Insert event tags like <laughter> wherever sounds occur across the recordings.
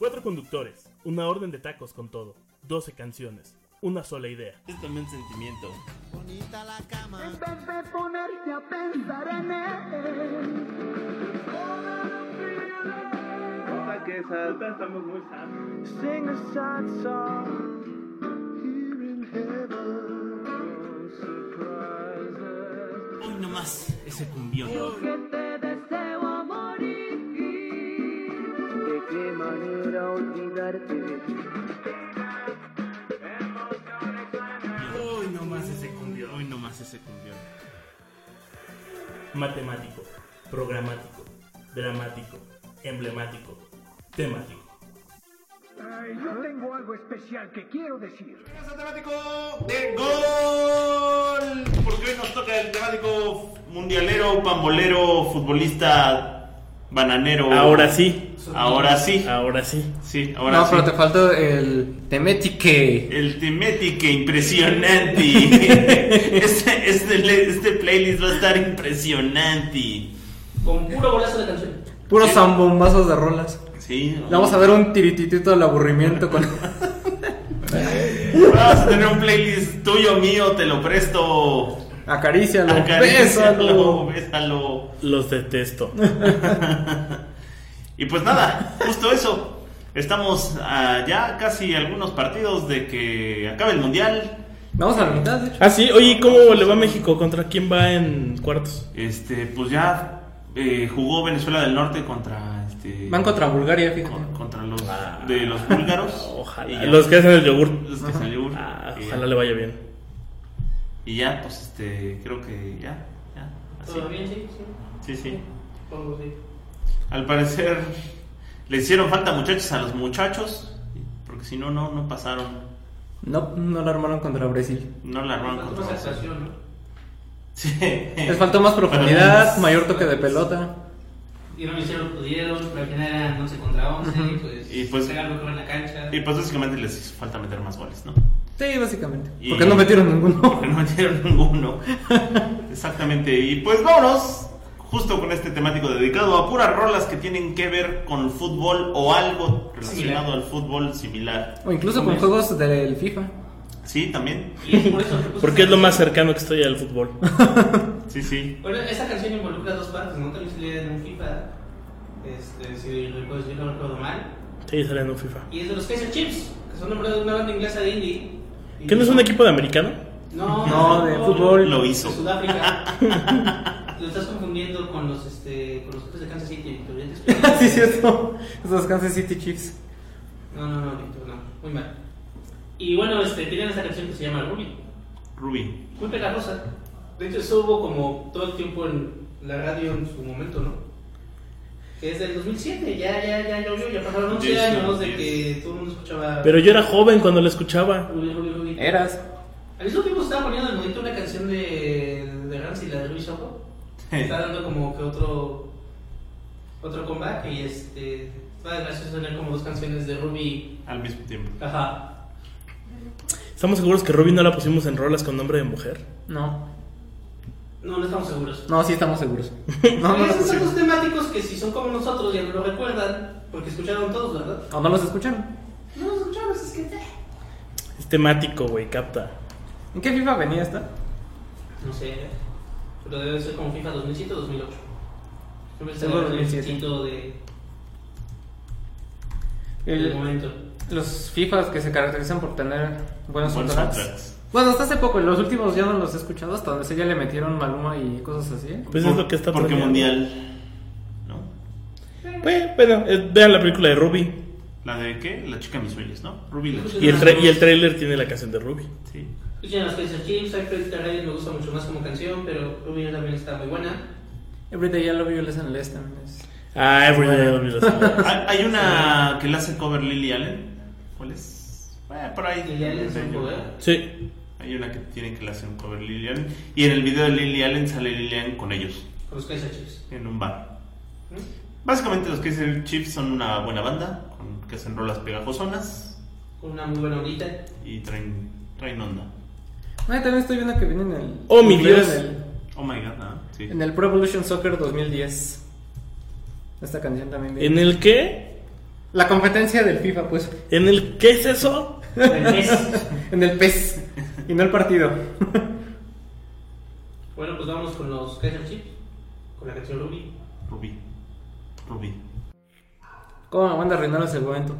Cuatro conductores, una orden de tacos con todo, 12 canciones, una sola idea. Es también sentimiento. Bonita la cama. En vez de ponerte a pensar en él. que estamos muy sanos. Sing a sad song. Here in heaven. No surprises. Hoy nomás ese cumbión. Hoy nomás ese cumbión. Hoy nomás ese cumbión. Matemático, programático, dramático, emblemático, temático. Ay, yo tengo algo especial que quiero decir. Bienvenidos al temático de gol. Porque hoy nos toca el temático mundialero, pambolero, futbolista, bananero. Ahora sí, Ahora sí. ahora sí. Sí, ahora no, sí. pero te faltó el temetique. El temático impresionante. <laughs> este, este, este playlist va a estar impresionante. Con puro golazo de canción. Puros zambombazos de rolas. Sí. Vamos a ver un tirititito del aburrimiento con... <laughs> Vamos a tener un playlist tuyo, mío, te lo presto. Acarícialo, Acarícialo, bésalo. bésalo. Los detesto. <laughs> Y pues nada, justo eso. Estamos a ya casi algunos partidos de que acabe el mundial. Vamos a la mitad, de hecho. Ah, sí, oye, ¿cómo le va a México? ¿Contra quién va en cuartos? Este, pues ya eh, jugó Venezuela del Norte contra este. Van contra Bulgaria, fíjate. con- contra los de los búlgaros. <laughs> Ojalá. Los que hacen el yogur. los que salió. Ah, y, ojalá ya, le vaya bien. y ya, pues este, creo que ya, ya. Así. ¿Todo bien? Sí, sí. Sí, sí. Pongo sí. Al parecer le hicieron falta muchachos a los muchachos, porque si no, no, no pasaron, No, no la armaron contra Brasil. no la armaron contra ¿no? Sí. Les faltó más profundidad, mayor toque de pelota. Y no lo hicieron, pudieron, pero al final eran 11 contra 11, pues, Y pues- que va en la cancha. Y pues básicamente les hizo falta meter más goles, ¿no? Sí, básicamente. Y- Porque no metieron ninguno. <laughs> Porque no metieron ninguno. <laughs> Exactamente. Y pues vámonos justo con este temático dedicado a puras rolas que tienen que ver con fútbol o algo relacionado Similar. al fútbol similar. O incluso con juegos del FIFA. Sí, también. Por eso Porque es lo más cercano que estoy al fútbol. <laughs> Sí, sí. Bueno, esa canción involucra dos partes, ¿no? También salía en un FIFA, este, si recuerdo, si yo recuerdo mal. Sí, sale en un FIFA. Y es de los Kaiser Chiefs, que son nombrados de una banda inglesa de indie. ¿Qué no es un equipo de americano? No, No, de fútbol. Lo De hizo. Sudáfrica. Lo estás confundiendo con los, este, con los jefes de Kansas City, Victor. sí, cierto. Esos Kansas City Chiefs. No, no, no, Víctor, no. Muy mal. Y bueno, este, tienen esta canción que se llama Ruby. Ruby. Muy pegajosa. De hecho, eso hubo como todo el tiempo en la radio en su momento, ¿no? Que es del 2007, ya, ya, ya llovió, ya pasaron 11 Diez, años de que todo el mundo escuchaba Pero yo era joven cuando lo escuchaba. Ruby, Ruby, Ruby. Eras. Al mismo tiempo se estaba poniendo en el monito una canción de, de Rance y la de Luis Ojo. Está dando como que otro otro comeback y este va gracioso tener como dos canciones de Ruby. Al mismo tiempo. Ajá. ¿Estamos seguros que Ruby no la pusimos en rolas con nombre de mujer? No. No, no estamos seguros. No, sí estamos seguros. <laughs> No, no, esos son los temáticos que si son como nosotros ya no lo recuerdan, porque escucharon todos, ¿verdad? ¿O no los escucharon? No los escuchamos, es que... Es temático, güey, capta. ¿En qué FIFA venía esta? No sé, pero debe ser como FIFA 2007 o 2008. Siempre está Seguro en el 2007. sitio de, El- momento. los FIFAs que se caracterizan por tener buenos Buenos soundtracks. soundtracks. Bueno, hasta hace poco, los últimos ya no los he escuchado, hasta donde sé ya le metieron Maluma y cosas así. Pues es lo que está Porque planeando. mundial. ¿No? Pues, bueno, eh, vean la película de Ruby. La de qué? La chica de mis sueños, ¿no? Ruby la chica. Y el, tra- y el trailer tiene la canción de Ruby. Sí. Escuchen las Kaiser Chiefs, I Feel the Rain me gusta mucho más como canción, pero Ruby también está muy buena. Everyday I Love You, Listen Less también es. Ah, Everyday I Love You, Listen. Hay, hay una que le hace cover Lily Allen. ¿Cuál es? Eh, por ahí. Lily Allen es un cover. Sí. Hay una que tiene que le hacer un cover Lily Allen. Y en el video de Lily Allen sale Lily Allen con ellos. Con los Kaiser Chiefs. En un bar. ¿Mm? Básicamente los Kaiser Chiefs son una buena banda. con- que hacen rolas pegajosonas. Con una muy buena ondita. Y traen, traen onda. Y también estoy viendo que viene en el. Oh, mi Dios. En el, Oh my god, ¿no? Sí. en el Pro Evolution Soccer 2010. Esta canción también viene. ¿En el qué? La competencia del FIFA, pues. ¿En el qué es eso? El. <laughs> En el PES. Y no el partido. <laughs> Bueno, pues vamos con los Kaiser Chiefs. Con la canción Ruby. Rubí. Rubí. ¿Cómo me manda arruinar el segmento?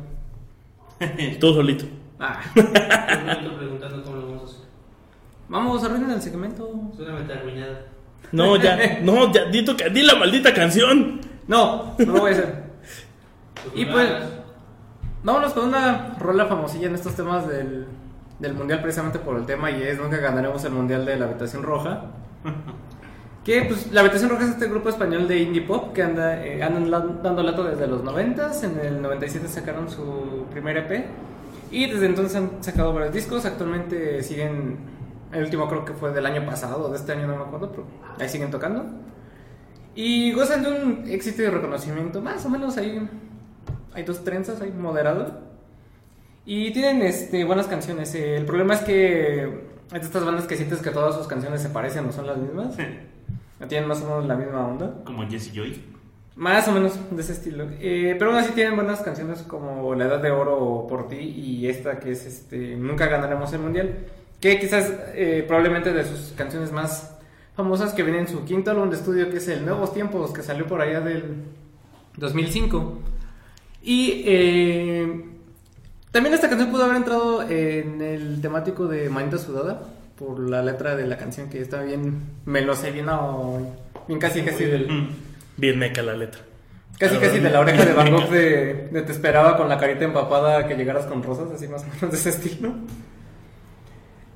<laughs> Tú solito. Ah. Un momento preguntando cómo lo vamos a hacer. Vamos, arruinar el segmento. Meta arruinada. No, ya, <laughs> no, ya, di, tu di la maldita canción. No, no lo voy a hacer. Y pues, vámonos con una rola famosilla en estos temas del, del mundial, precisamente por el tema, y es nunca ganaremos el mundial de la habitación roja. <laughs> Que pues la habitación roja es este grupo español de indie pop que anda eh, andan la- dando lato desde los 90 En el 97 sacaron su primer EP y desde entonces han sacado varios discos. Actualmente siguen, el último creo que fue del año pasado, o de este año no me acuerdo, pero ahí siguen tocando. Y gozan de un éxito y reconocimiento, más o menos ahí. Hay dos trenzas ahí moderado. Y tienen este, buenas canciones. el problema es que es de estas bandas que sientes que todas sus canciones se parecen o son las mismas. Tienen más o menos la misma onda. Como Jesse Joy. Más o menos de ese estilo. Eh, pero aún así tienen buenas canciones como La Edad de Oro o Por Ti y esta que es este Nunca ganaremos el mundial. Que quizás eh, probablemente de sus canciones más famosas que viene en su quinto álbum de estudio que es el Nuevos Tiempos que salió por allá del 2005. Y eh, también esta canción pudo haber entrado en el temático de Manita Sudada por la letra de la canción que está bien melosa y bien, oh, bien casi casi del... Bien meca la letra. Casi casi de la oreja de Van Gogh <laughs> de, de te esperaba con la carita empapada que llegaras con rosas, así más o menos de ese estilo.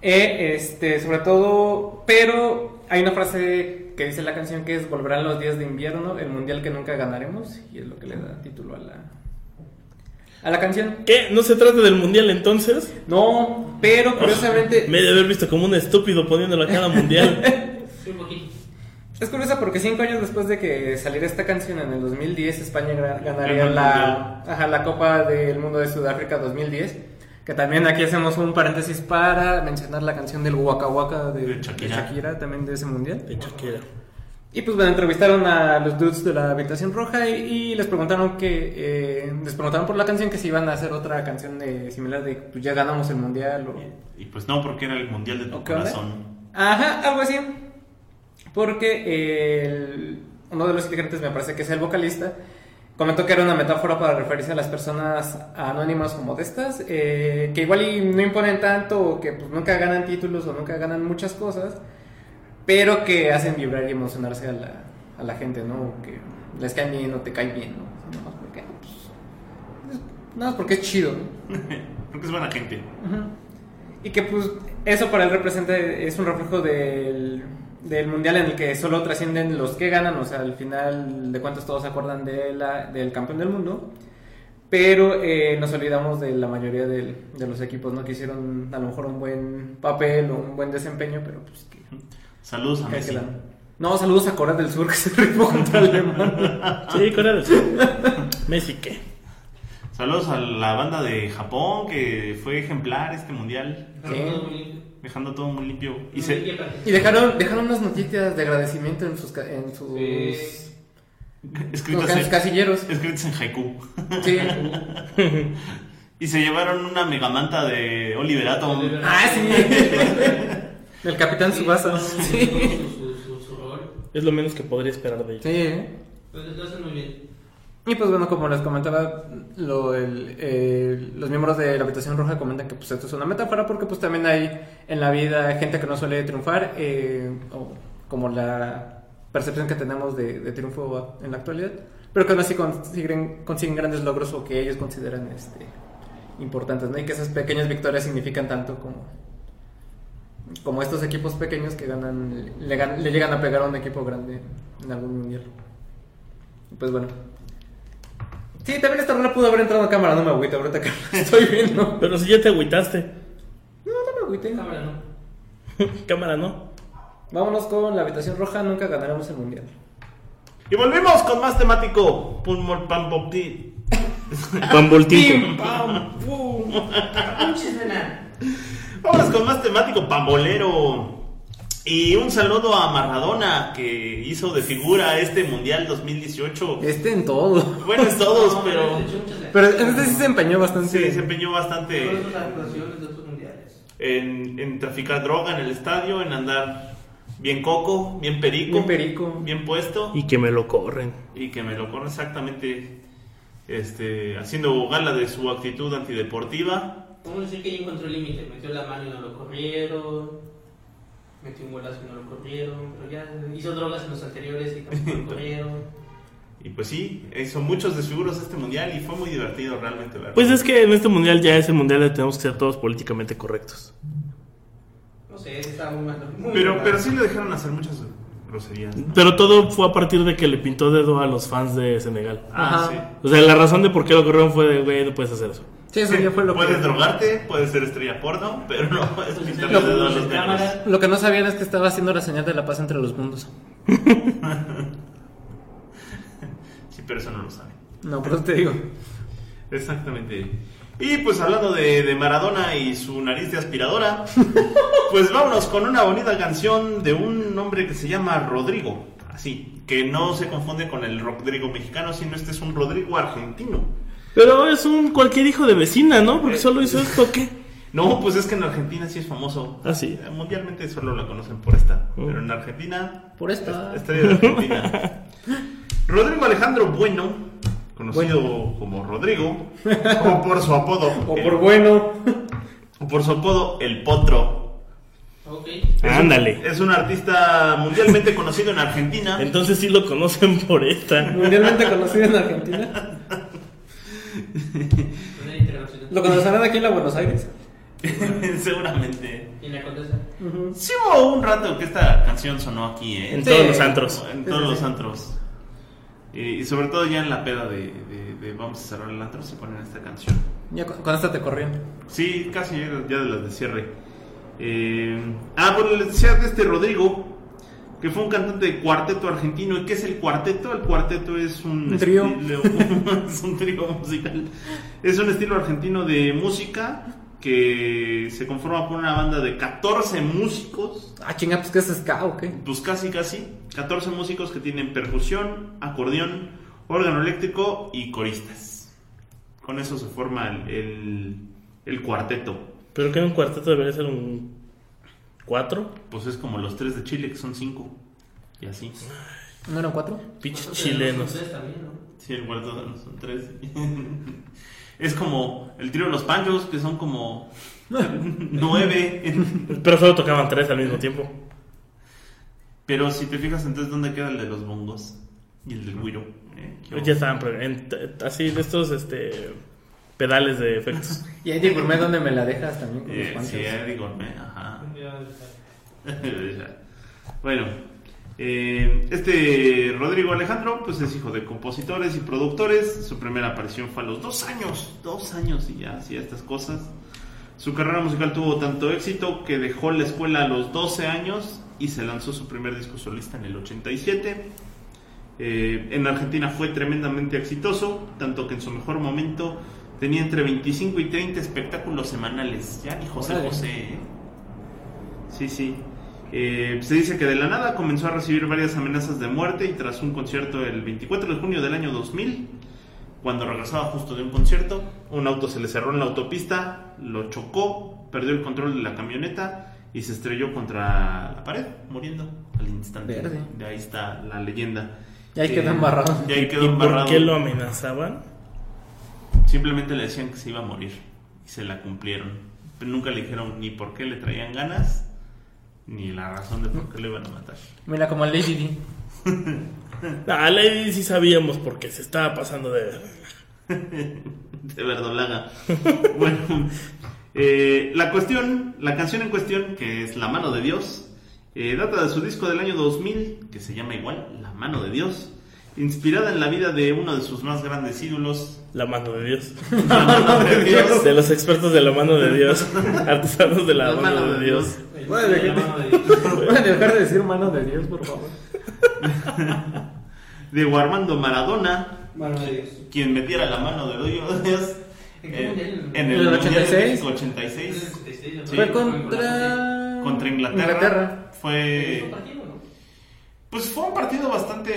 Eh, este, sobre todo, pero hay una frase que dice la canción que es volverán los días de invierno, el mundial que nunca ganaremos, y es lo que le da título a la a la canción. ¿Qué? ¿No se trata del mundial entonces? No, pero curiosamente Me he de haber visto como un estúpido poniéndolo a cada mundial. <laughs> Es curiosa porque cinco años después de que saliera esta canción en el 2010, España ganaría la, ajá, la Copa del Mundo de Sudáfrica 2010. Que también aquí hacemos un paréntesis para mencionar la canción del Waka Waka de, De de Shakira. También de ese mundial. De Shakira. Y pues bueno, entrevistaron a los dudes de la habitación roja y, y les preguntaron que eh, les preguntaron por la canción que si iban a hacer otra canción de, similar de pues ya ganamos el mundial o Y pues no, porque era el mundial de tu corazón. Ajá, algo así. Porque el- uno de los integrantes, me parece que es el vocalista, comentó que era una metáfora para referirse a las personas anónimas o modestas, eh, que igual y no imponen tanto, o que pues, nunca ganan títulos o nunca ganan muchas cosas, pero que hacen vibrar y emocionarse a la, a la gente, ¿no? O que les cae bien o te cae bien, ¿no? Nada más porque, pues, es- nada más porque es chido, ¿no? <laughs> Porque es buena gente. Y que pues eso para él representa, es un reflejo del, del mundial en el que solo trascienden los que ganan, o sea, al final de cuentas todos se acuerdan de la, del campeón del mundo, pero eh, nos olvidamos de la mayoría del- de los equipos, ¿no? Que hicieron a lo mejor un buen papel o un buen desempeño, pero pues que, Saludos a Messi. No, saludos a Corea del Sur que se rifó contra Alemania. <laughs> Sí, Corea del Sur. Messi, ¿qué? Saludos a la banda de Japón que fue ejemplar este mundial, Sí. Dejando todo muy limpio. Y se, Y dejaron, dejaron unas notitas de agradecimiento en sus, ca- en sus, Sí. escritos, en casilleros. escritos en haiku. Sí. Y se llevaron una megamanta de Oliver Atom. Ah, sí. El Capitán Sí, Subasa. Sí. Es lo menos que podría esperar de ellos. Sí. ¿eh? Pues lo hacen muy bien. Y pues bueno, como les comentaba, lo, el- eh, los miembros de la Habitación Roja comentan que pues esto es una metáfora porque pues también hay en la vida gente que no suele triunfar, eh, o como la percepción que tenemos de, triunfo en la actualidad, pero que aún así consiguen, consiguen grandes logros o que ellos consideran este, importantes, ¿no? Y que esas pequeñas victorias significan tanto como, como estos equipos pequeños que ganan, le, le llegan a pegar a un equipo grande en algún mundial. Pues bueno. Sí, también esta rola pudo haber entrado a cámara, no me agüito ahorita que <laughs> estoy viendo. Pero si ya te agüitaste. No, no me agüité. Cámara, ¿no? <laughs> Cámara, ¿no? Vámonos con la habitación roja, nunca ganaremos el mundial. Y volvemos con más temático. Pulmor Pam Pop Tea. Pamboltito. ¡Pam! <laughs> Vámonos con más temático pambolero. Y un saludo a Maradona que hizo de figura este Mundial 2018. Este en todo. Bueno, es todos, No, pero ganas. Pero en este sí se empeñó bastante. se desempeñó bastante Todas las actuaciones de otros mundiales. en, en traficar droga en el estadio, en andar bien coco, bien perico, Bien perico. bien puesto. Y que me lo corren. y que me lo corre exactamente este, haciendo gala de su actitud antideportiva. Vamos a decir que ya encontró el límite. Metió la mano y no lo corrieron. Metió un golazo y no lo corrieron. Pero ya hizo drogas en los anteriores y tampoco lo <laughs> corrieron. Y pues sí, hizo muchos desfiguros este mundial y fue muy divertido realmente verlo. Pues es que en este mundial ya es el mundial de tenemos que ser todos políticamente correctos. No sé, está muy mal. muy pero, mal. pero sí le dejaron hacer muchas groserías. ¿no? Pero todo fue a partir de que le pintó dedo a los fans de Senegal. Ah, Ajá. sí. O sea, la razón de por qué lo corrieron fue de, güey, no puedes hacer eso. Sí, eso ya fue lo puedes que. drogarte, puedes ser estrella porno, pero no puedes pintarle Lo- dedo a en los negros. cámara. Lo que no sabían es que estaba haciendo la señal de la paz entre los mundos. <laughs> Sí, pero eso no lo saben. No, por eso te digo. Exactamente. Y pues hablando de, de Maradona y su nariz de aspiradora, <laughs> pues vámonos con una bonita canción de un hombre que se llama Rodrigo. Así, que no se confunde con el Rodrigo mexicano, sino este es un Rodrigo argentino. Pero es un cualquier hijo de vecina, ¿no? Porque solo hizo esto, ¿qué? No, pues es que en Argentina sí es famoso. Ah, sí. Eh, Mundialmente solo la conocen por esta. Mm. Pero en Argentina. Por esta. Estrella de Argentina. <laughs> Rodrigo Alejandro Bueno, conocido como Rodrigo, o por su apodo. O el- por bueno. o por su apodo, El Potro. Ok. Es un- Ándale. Es un artista mundialmente conocido en Argentina. Entonces sí lo conocen por esta. Mundialmente conocido en Argentina. <laughs> ¿Lo conocerán aquí en la Buenos Aires? <laughs> Seguramente. Y la condesa. Sí hubo un rato que esta canción sonó aquí, ¿eh? En Sí. todos los antros. En Sí, todos sí, los antros. Y, y sobre todo ya en la peda de, de- de vamos a cerrar el antro se ponen esta canción. Ya con, con esta te corrían. Sí, casi ya ya de las de cierre. Eh, ah, bueno, les decía de este Rodrigo, que fue un cantante de cuarteto argentino. ¿Y qué es el cuarteto? El cuarteto es un, Un trío. estilo- <laughs> es un trío musical. Es un estilo argentino de música que se conforma por una banda de 14 músicos. Ah, chinga, pues que es ska o qué. Pues casi, casi. 14 músicos que tienen percusión, acordeón, órgano eléctrico y coristas. Con eso se forma el, el- el cuarteto. Pero que un cuarteto debería ser un cuatro. Pues es como los tres de Chile, que son cinco. Y así. ¿No eran cuatro? Pinches chilenos. ustedes también, ¿no? Sí, el no son tres. <laughs> es como el trío de los panchos, que son como <laughs> nueve. Pero solo tocaban tres al mismo tiempo. Pero si te fijas, entonces, ¿dónde queda el de los bongos? Y el del güiro. ¿Eh? ¿Qué Ya estaban en- así de estos este pedales de efectos. <laughs> Y ahí digo, ¿me dónde me la dejas también con los Eh, panchos? sí, Eddie Gourmet, ajá. <laughs> Bueno, eh, este Rodrigo Alejandro, pues es hijo de compositores y productores. Su primera aparición fue a los dos años, dos años y ya hacía estas cosas. Su carrera musical tuvo tanto éxito que dejó la escuela a los 12 años y se lanzó su primer disco solista en el 87. Eh, en Argentina fue tremendamente exitoso, tanto que en su mejor momento tenía entre 25 y 30 espectáculos semanales. Ya ni José. José. Sí, sí. Eh, se dice que de la nada comenzó a recibir varias amenazas de muerte y tras un concierto el 24 de junio del año 2000, cuando regresaba justo de un concierto, un auto se le cerró en la autopista, lo chocó, perdió el control de la camioneta y se estrelló contra la pared, muriendo al instante. Verde. De ahí está la leyenda. Y ahí Eh, quedó embarrado. Y ahí quedó ¿Y por embarrado. qué lo amenazaban? Simplemente le decían que se iba a morir y se la cumplieron. Pero nunca le dijeron ni por qué le traían ganas ni la razón de por qué lo iban a matar. Mira, como el Lady D. A Lady <laughs> sí sabíamos porque se estaba pasando de de verdolaga. <laughs> bueno, eh, la cuestión, la canción en cuestión, que es La mano de Dios, eh, data de su disco del año 2000, que se llama igual, La mano de Dios, inspirada en la vida de uno de sus más grandes ídolos, la mano de Dios. <laughs> la mano de Dios. De los expertos de la mano de Dios. Artesanos de la, mano, de Dios. De- La mano de Dios. ¿Pueden dejar de decir mano de Dios, por favor? Diego Armando Maradona, Mano de Dios. quien metiera la mano de Dios ¿En qué eh, en el, ¿En el Mundial de 86? México 86. Sí. Fue contra... Contra Inglaterra. Fue. Partido, ¿no? Pues fue un partido bastante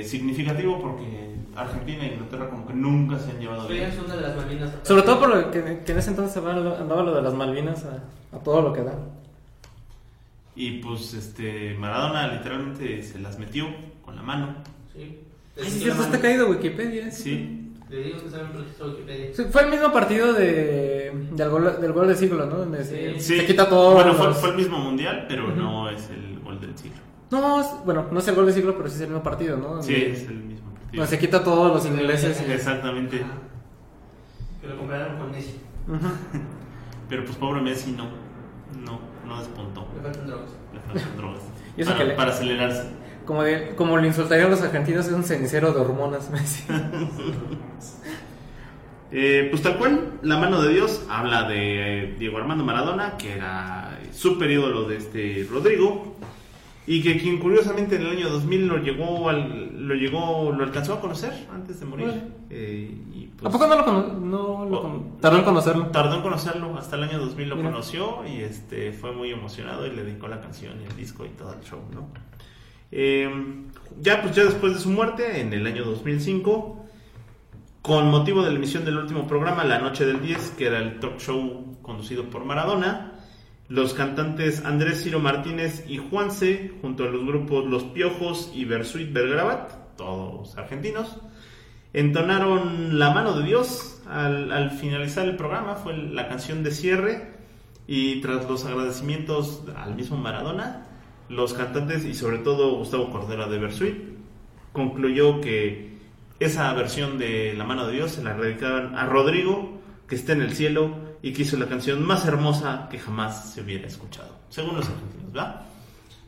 eh, significativo porque Argentina e Inglaterra como que nunca se han llevado bien. en una de las Malvinas. Sobre todo por que, que en ese entonces andaba lo de las Malvinas a, a todo lo que da. Y pues este Maradona literalmente se las metió con la mano. Sí. Ay, sí, está caído Wikipedia. Sí. Le digo que saben registro de Wikipedia. Sí, Fue el mismo partido de, del, gol, del gol del siglo, ¿no? Donde se, Sí. se quita todo. Bueno, fue, los- fue el mismo mundial, pero no es el gol del siglo. No, es- bueno, no es el gol del siglo, pero sí es el mismo partido, ¿no? Sí, es el mismo se quita todos los ingleses. y- Exactamente. Ajá. Que lo compararon con Messi. <laughs> Pero pues pobre Messi no. No, no despuntó. Le faltan drogas. Le faltan drogas. <laughs> Y eso para, que le- para acelerarse. Como, de, como le insultarían los argentinos, es un cenicero de hormonas, Messi. <laughs> Eh, pues tal cual, la mano de Dios habla de eh, Diego Armando Maradona, que era súper ídolo de este Rodrigo, y que quien curiosamente en el año 2000 lo llegó, al, lo llegó, lo alcanzó a conocer antes de morir. Eh, y, pues, ¿A poco no lo, cono- no lo Oh. con- tardó en conocerlo? Tardó en conocerlo, hasta el año 2000 lo Mira. conoció y este fue muy emocionado y le dedicó la canción y el disco y todo el show, ¿no? Eh, ya pues ya después de su muerte, en el año 2005, con motivo de la emisión del último programa, La Noche del 10, que era el talk show conducido por Maradona, los cantantes Andrés Ciro Martínez y Juanse, junto a los grupos Los Piojos y Versuit Bergrabat, todos argentinos, entonaron La mano de Dios al, al finalizar el programa, fue la canción de cierre y tras los agradecimientos al mismo Maradona, los cantantes y sobre todo Gustavo Cordera de Versuit concluyó que esa versión de La mano de Dios se la dedicaban a Rodrigo, que está en el cielo y que hizo la canción más hermosa que jamás se hubiera escuchado, según los argentinos, ¿verdad?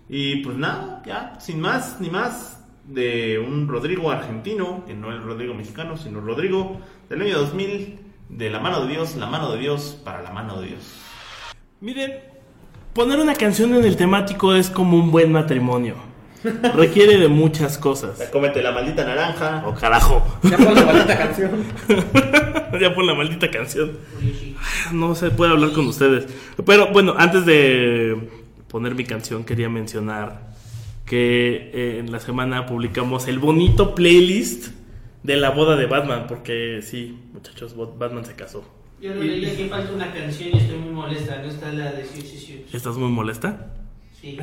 Y pues nada, ya, sin más ni más, de un Rodrigo argentino, que no el Rodrigo mexicano, sino Rodrigo del año 2000, de la mano de Dios, la mano de Dios, para la mano de Dios. Miren, poner una canción en el temático es como un buen matrimonio. Requiere de muchas cosas. Ya cómete la maldita naranja. Oh, carajo. Ya pon la maldita canción. <laughs> ya pon la maldita canción. No se puede hablar con ustedes. Pero bueno, antes de poner mi canción, quería mencionar que eh, en la semana publicamos el bonito playlist de la boda de Batman. Porque sí, muchachos, Batman se casó. Yo lo leí aquí falta una canción y estoy muy molesta. No está la de. ¿Estás muy molesta? Sí.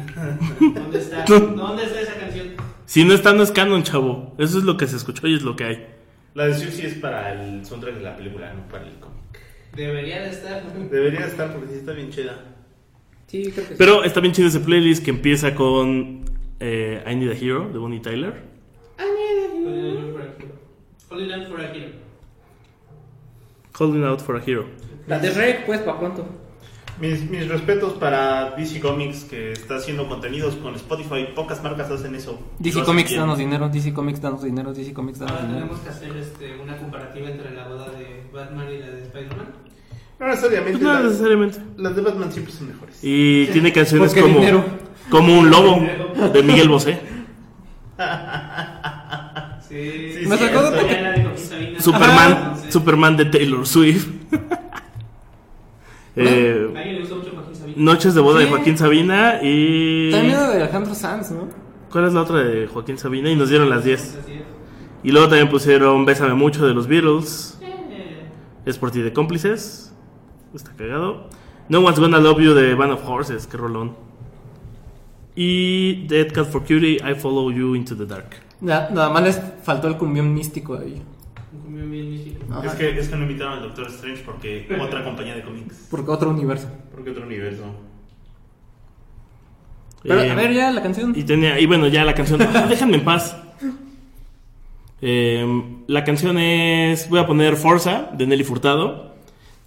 ¿Dónde está? <laughs> ¿Dónde está esa canción? Si no está, no es canon, chavo. Eso es lo que se escuchó y es lo que hay. La de Susi es para el soundtrack de la película, no para el cómic. Debería de estar. <laughs> Debería estar porque sí está bien chida. Sí, creo que sí. Pero está bien chido ese playlist que empieza con eh, I Need a Hero de Bonnie Tyler. Holy Land for a Hero. Holding Out for a Hero. La de Rec, pues, para pronto. Mis, mis respetos para DC Comics que está haciendo contenidos con Spotify. Pocas marcas hacen eso. DC hacen Comics, bien. danos dinero. DC Comics, danos dinero. DC Comics, danos Ahora dinero. tenemos que hacer este, una comparativa entre la boda de Batman y la de Spider-Man. No necesariamente. Pues no las, necesariamente. las de Batman siempre son mejores. Y tiene canciones Porque como, dinero. como Un Lobo de Miguel Bosé. <laughs> Sí. Sí, Me sí, sacó de de. Superman, Ajá, sí. Superman de Taylor Swift. <laughs> Eh, A alguien le gustó mucho Joaquín Sabina. Noches de boda de Sí. Joaquín Sabina y... También la de Alejandro Sanz, ¿no? ¿Cuál es la otra de Joaquín Sabina? Y nos dieron las 10. Así es. Y luego también pusieron Bésame Mucho de los Beatles. Eh, Es por ti de cómplices. Está cagado. No One's Gonna Love You de Band of Horses. Qué rolón. Y Dead Cat for Cutie, I Follow You Into the Dark. Na- nada más les faltó el cumbión místico ahí. un cumbión bien místico. Ajá. Es que, es que no invitaron al Doctor Strange porque otra compañía de cómics. Porque otro universo. Porque otro universo. Pero, Eh, a ver, ya la canción. Y tenía, y bueno, ya la canción. Ah, déjenme en paz. Eh, la canción es. Voy a poner Forza de Nelly Furtado.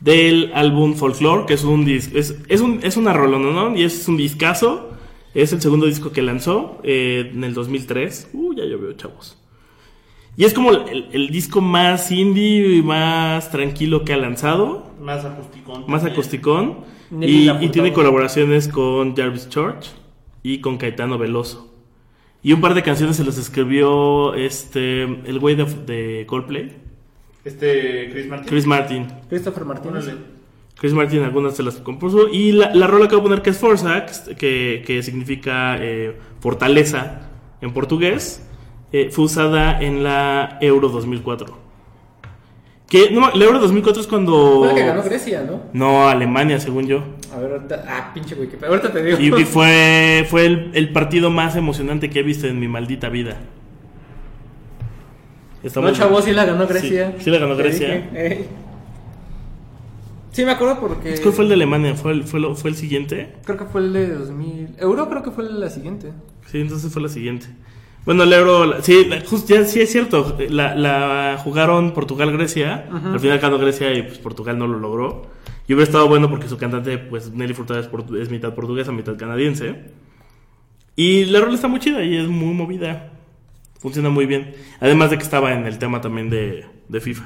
Del álbum Folklore, que es un disco. Es, es, un, es una rolona, ¿no? Y es un discazo. Es el segundo disco que lanzó eh, en el 2003. Uh, ya llovió, chavos. Y es como el, el disco más indie y más tranquilo que ha lanzado. Más acusticón. Más acusticón. Y, y tiene colaboraciones con Jarvis Church y con Caetano Veloso. Y un par de canciones se las escribió este el güey de, de Coldplay, Este, Chris Martin. Chris Martin. Christopher Martínez. Órale. Chris Martin algunas se las compuso. Y la, la rola que voy a poner que es Forza, que, que significa eh, fortaleza en portugués, eh, fue usada en la Euro 2004. Que, no, la Euro 2004 es cuando... Fue la que ganó Grecia, ¿no? No, Alemania, según yo. A ver, ahorita. Ah, pinche Wikipedia. Ahorita te digo. Y, y <laughs> fue, fue el, el partido más emocionante que he visto en mi maldita vida. No, Estamos- chavos, sí la ganó Grecia. Sí, sí la ganó Grecia. dije. Sí, me acuerdo porque. ¿Cuál fue el de Alemania? ¿Fue el, fue, lo- fue el siguiente? Creo que fue el de 2000. Euro creo que fue la siguiente. Sí, entonces fue la siguiente. Bueno, el Euro, la- sí, la- just- ya, sí es cierto, la, la jugaron Portugal-Grecia, al final ganó Grecia y pues Portugal no lo logró. Y hubiera estado bueno porque su cantante, pues Nelly Furtado es, es mitad portuguesa, mitad canadiense. Y la rola está muy chida y es muy movida. Funciona muy bien. Además de que estaba en el tema también de, de FIFA.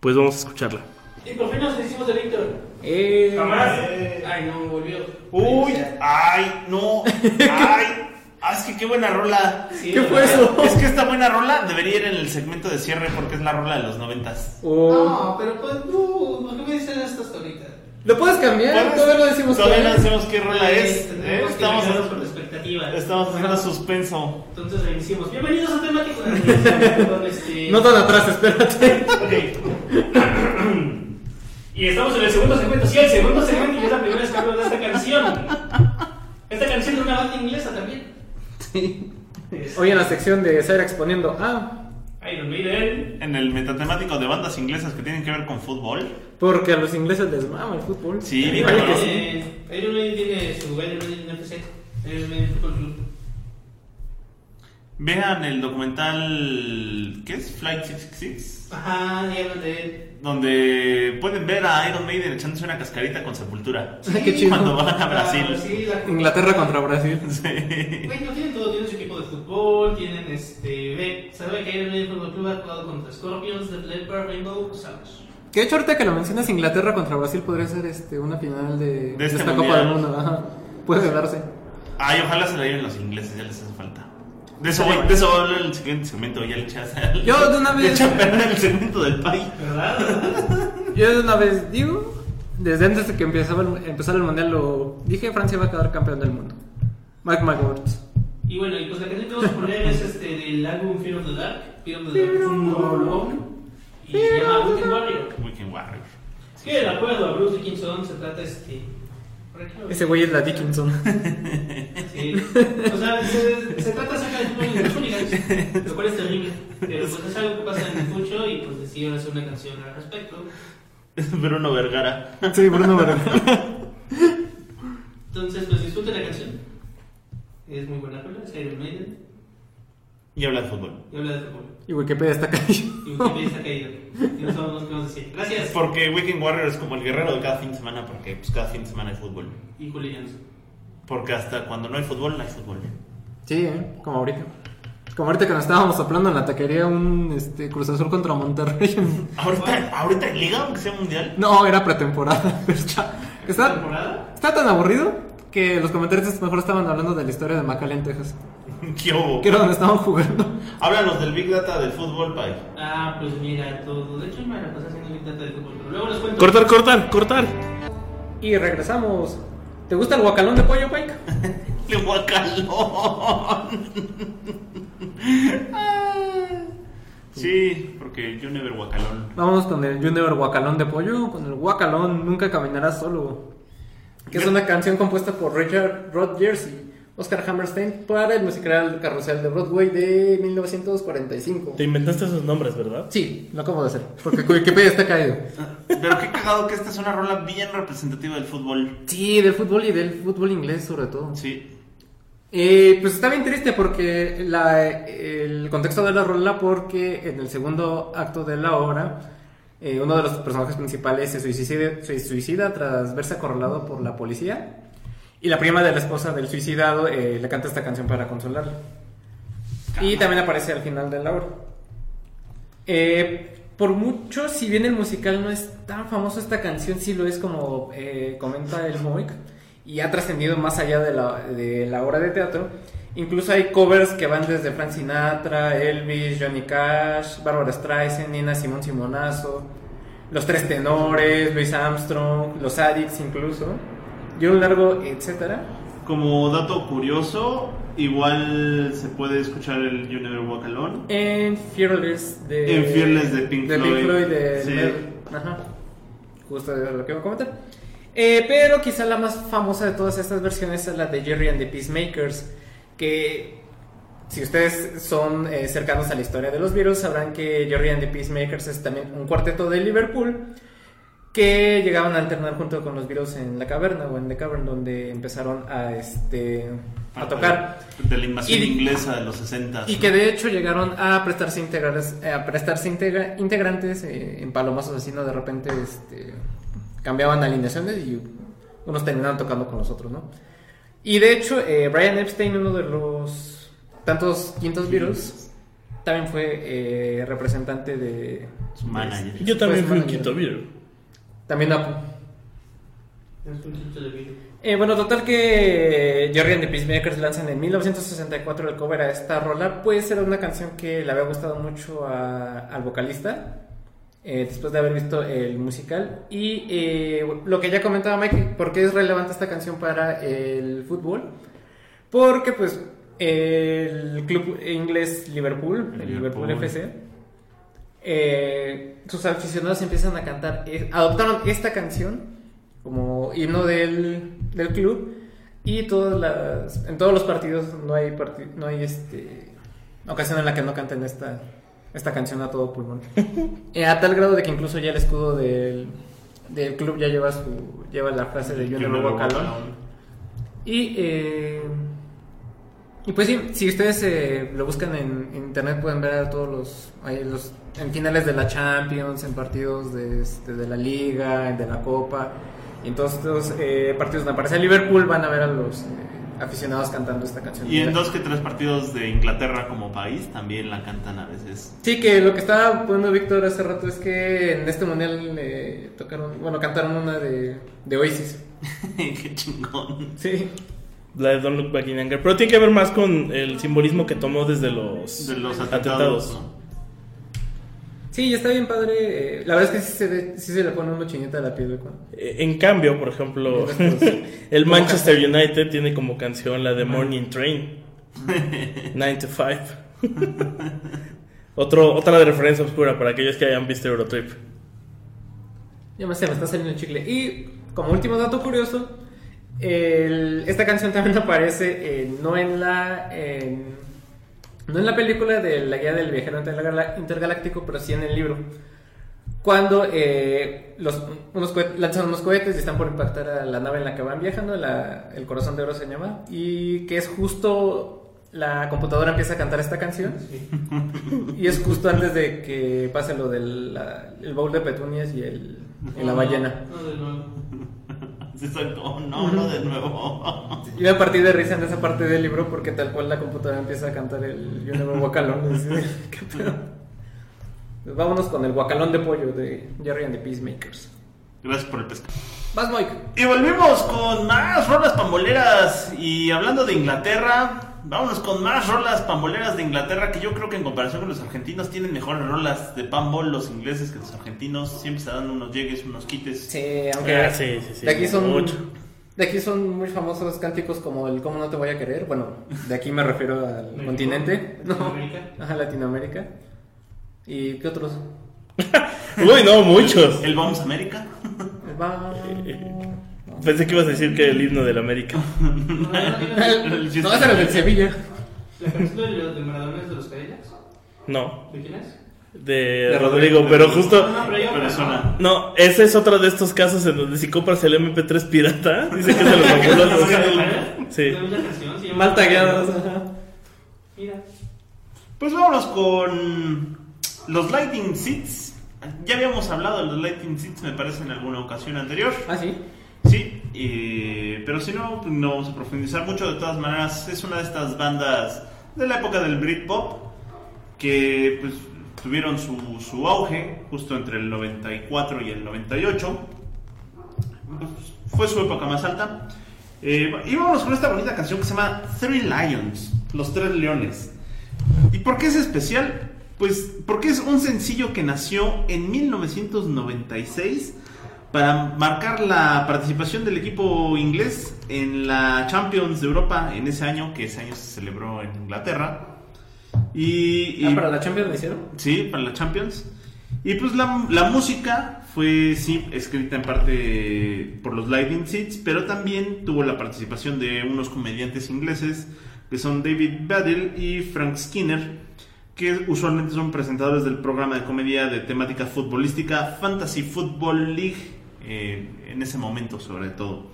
Pues vamos a escucharla. Y por fin nos hicimos de Víctor. Eh, Jamás. Ay, no, volvió. Uy, ay, no, ay. Ah, es que qué buena rola. Sí, ¿Qué fue eso? Es que esta buena rola debería ir en el segmento de cierre porque es la rola de los noventas. o- No, pero pues, no, ¿por qué me dicen esto hasta ahorita? Lo puedes cambiar, ¿Puedes? todavía no decimos Todavía no decimos qué rola es. ¿eh? Estamos, por la expectativa. estamos haciendo suspenso. Entonces reiniciamos. Bienvenidos a temático. Este... <laughs> No tan atrás, espérate. Ok. Y estamos en el segundo segmento. Sí, el segundo segmento y es la primera vez que hablo de esta canción. Esta canción de una banda inglesa también. Sí. Hoy en la sección de Zaira exponiendo. Ah, Iron Maiden. En el metatemático de bandas inglesas que tienen que ver con fútbol. porque a los ingleses les mama el fútbol. Sí, Vale cabrón. que sí. Eh, Iron Maiden tiene su Iron Maiden FC. Iron Maiden Football Club. Vean el documental. ¿Qué es? Flight 666. Ajá, de él. Donde pueden ver a Iron Maiden echándose una cascarita con sepultura. <laughs> Qué chido. Cuando van a Brasil. Ah, sí, la- Inglaterra contra Brasil. <laughs> Sí. Bueno, tienen todo, tienen su equipo de fútbol, tienen este. Ve, sabe que Iron Maiden Football Club ha jugado contra Scorpions, The Leopard, Rainbow, Savage. Que de hecho ahorita que lo mencionas Inglaterra contra Brasil podría ser este una final de, De este esta mundial. Copa del Mundo. Ajá. Puede darse. Ay, ojalá se la lleven los ingleses, ya les hace falta. De eso, voy- de eso voy a hablar en el siguiente segmento, ya le echas. Yo de una Le vez- echan a perder el segmento del país. ¿Verdad? Yo de una vez digo, desde antes de que empezaba el, empezara el mundial lo dije, Francia va a quedar campeón del mundo. Mike my words. Y bueno, y pues la canción que vamos a poner es este del álbum Fear of the Dark. Fear of the Dark es un rolón. Y se llama Weekend Warrior. Weekend Warrior. Sí, de acuerdo a Bruce Dickinson se trata este. Por Ese güey es la Dickinson. Sí. O sea, se, se trata acerca de los hooligans, lo cual es terrible. Pero pues es algo que pasa en el mucho y pues decidieron hacer una canción al respecto. <laughs> Bruno Vergara. Sí, Bruno Vergara. Entonces, pues disfruten la canción. Es muy buena rola, es Iron Maiden Y habla de fútbol. y habla de fútbol. Y Wikipedia está caído. Y Wikipedia está caído. Y no sabemos qué vamos a decir. Gracias. Porque Weekend Warrior es como el guerrero de cada fin de semana, porque pues, cada fin de semana hay fútbol. Y hooligans. Porque hasta cuando no hay fútbol, no hay fútbol. Sí, ¿eh? como ahorita. Como ahorita que nos estábamos soplando en la taquería un este, Cruz Azul contra Monterrey. <laughs> Ahorita, ahorita hay liga, aunque sea mundial. No, era pretemporada. <laughs> está, está, ¿Temporada? está tan aburrido que los comentaristas mejor estaban hablando de la historia de McAllen, Texas. <laughs> ¿Qué hubo? Que era donde estaban jugando. Háblanos del Big Data del fútbol, Pai. Ah, pues mira, todo. De hecho, me la pasé haciendo Big Data de fútbol. Pero luego les cuento. Cortar, cortar, cortar. Y regresamos. ¿Te gusta el guacalón de pollo, Pike? <laughs> ¡Qué guacalón! <laughs> sí, porque yo never guacalón. Vamos con el Junior Guacalón de pollo. Con el guacalón Nunca Caminarás Solo. Que es una canción compuesta por Richard Rodgers y Oscar Hammerstein para el musical Carrusel de Broadway de 1945. Te inventaste esos nombres, ¿verdad? Sí, lo acabo de hacer. Porque Wikipedia está caído. Pero qué cagado que esta es una rola bien representativa del fútbol. Sí, del fútbol y del fútbol inglés sobre todo. Sí. Eh, pues está bien triste porque la- el contexto de la rola porque en el segundo acto de la obra eh, uno de los personajes principales se suicida, se suicida tras verse acorralado por la policía y la prima de la esposa del suicidado eh, le canta esta canción para consolarlo. Y también aparece al final de la obra. Eh, por mucho, si bien el musical no es tan famoso, esta canción sí lo es como eh, comenta el Moik y ha trascendido más allá de la, de la obra de teatro. Incluso hay covers que van desde Frank Sinatra, Elvis, Johnny Cash, Barbara Streisand, Nina Simón Simonazo, Los Tres Tenores, Louis Armstrong, Los Addicts incluso, y un largo etcétera. Como dato curioso, igual se puede escuchar el You Never Walk Alone. En Fearless de, En Fearless de Pink Floyd. de Sí. Mer- Ajá. Justo de lo que iba a comentar. Eh, pero quizá la más famosa de todas estas versiones es la de Jerry and the Peacemakers. Que si ustedes son eh, cercanos a la historia de los Beatles, sabrán que Jerry and the Peacemakers es también un cuarteto de Liverpool que llegaban a alternar junto con los Beatles en la caverna o en The Cavern, donde empezaron a, este, a tocar. De la invasión Y- inglesa de los 60. Y que de hecho llegaron a prestarse, integras- eh, a prestarse integra- integrantes eh, en palomazos así, ¿no? De repente este, cambiaban alineaciones y unos terminaban tocando con los otros, ¿no? Y de hecho, eh, Brian Epstein, uno de los tantos quintos Beatles, también fue eh, representante de... Su manager. Yo también Pues, fui un quinto Beatle. También Apu. Es un quinto de video. Eh, bueno, total que Jerry and the Peacemakers lanzan en 1964 el cover a esta rola, pues era una canción que le había gustado mucho a- al vocalista, eh, después de haber visto el musical. Y eh, lo que ya comentaba Mike, ¿por qué es relevante esta canción para el fútbol? Porque pues el club inglés Liverpool, el Liverpool, Liverpool. FC, eh, sus aficionados empiezan a cantar, eh, adoptaron esta canción como himno del, del club y todas las, en todos los partidos no hay parti- no hay este ocasión en la que no canten esta esta canción a todo pulmón <laughs> Eh, a tal grado de que incluso ya el escudo del, del club ya lleva su lleva la frase de Walk Alone. Alone. y eh, y pues sí, si ustedes eh, lo buscan en, en internet pueden ver a todos los, ahí los en finales de la Champions, en partidos de, este, de la Liga, de la Copa, y en todos estos eh, partidos donde aparece Liverpool van a ver a los eh, aficionados cantando esta canción. Y en dos que tres partidos de Inglaterra como país también la cantan a veces. Sí, que lo que estaba poniendo Víctor hace rato es que en este mundial eh, tocaron, bueno, cantaron una de, de Oasis. <laughs> Qué chingón. Sí. La de Don't Look Back in Anger. Pero tiene que ver más con el simbolismo que tomó desde los, De los atentados. ¿no? Sí, está bien padre. eh, la verdad es que sí se, ve- sí se le pone una chinita a la piel. Eh, En cambio, por ejemplo, <laughs> <laughs> el Manchester United tiene como canción la de Morning Train. <laughs> 9 to 5. Otro, otra de referencia oscura para aquellos que hayan visto Eurotrip. Ya me sé, me está saliendo el chicle. Y como último dato curioso, el- esta canción también <laughs> aparece eh, no en la en- no en la película de la guía del viajero intergaláctico, pero sí en el libro. Cuando eh, los, unos lanzan unos cohetes y están por impactar a la nave en la que van viajando, la- el corazón de oro se llama, y que es justo la computadora empieza a cantar esta canción. Y es justo antes de que pase lo del la- el bowl de petunias y, el, y la ballena. No, de nuevo. <laughs> Sí, exacto. No, no de nuevo. Y me partí de risa en esa parte del libro porque tal cual la computadora empieza a cantar el You Never Walk. Pues vámonos con el guacalón de pollo de Jerry and the Peacemakers. Gracias por el pescado. Vas, Mike. Y volvimos con más rolas pamboleras. Y hablando de Inglaterra, vámonos con más rolas pamboleras de Inglaterra. Que yo creo que en comparación con los argentinos tienen mejores rolas de pambol los ingleses que los argentinos. Siempre se dan unos llegues, unos quites. Sí, aunque Ah, sí, sí, sí, de aquí son mucho. de aquí son muy famosos cánticos como el Cómo no te voy a querer. Bueno, de aquí me refiero al México, continente, no, Latinoamérica. ajá, Latinoamérica. ¿Y qué otros? <laughs> Uy, no, muchos. El Bombs América. Va- Pensé que ibas a decir que el himno del América. <laughs> No, no, no, No, ese era del Sevilla. ¿La canción de, los- de Maradona es de los Cadillacs? No, ¿De quién es? de, De Rodrigo, Rodrigo. pero justo. No, Pero ese es otro de estos casos en donde si compras el MP3 pirata, <laughs> dice que es de los fabulosos. Sí. Se llama- Mal tagueados. ajá. Mira. Pues vámonos con los Lighting Seats. Ya habíamos hablado de los Lighting Seats, me parece, en alguna ocasión anterior. Ah, sí. Sí, eh, pero si no, pues no vamos a profundizar mucho. De todas maneras, es una de estas bandas de la época del Britpop que pues, tuvieron su, su auge justo entre el 94 y el 98. Pues, fue su época más alta. Eh, y vámonos con esta bonita canción que se llama Three Lions, Los Tres Leones. ¿Y por qué es especial? Pues porque es un sencillo que nació en 1996 para marcar la participación del equipo inglés en la Champions de Europa en ese año, que ese año se celebró en Inglaterra. Y, y- Ah, para la Champions lo hicieron. Sí, para la Champions. Y pues la, la música fue, sí, escrita en parte por los Lightning Seeds, pero también tuvo la participación de unos comediantes ingleses que son David Baddiel y Frank Skinner, que usualmente son presentadores del programa de comedia de temática futbolística Fantasy Football League, eh, en ese momento sobre todo.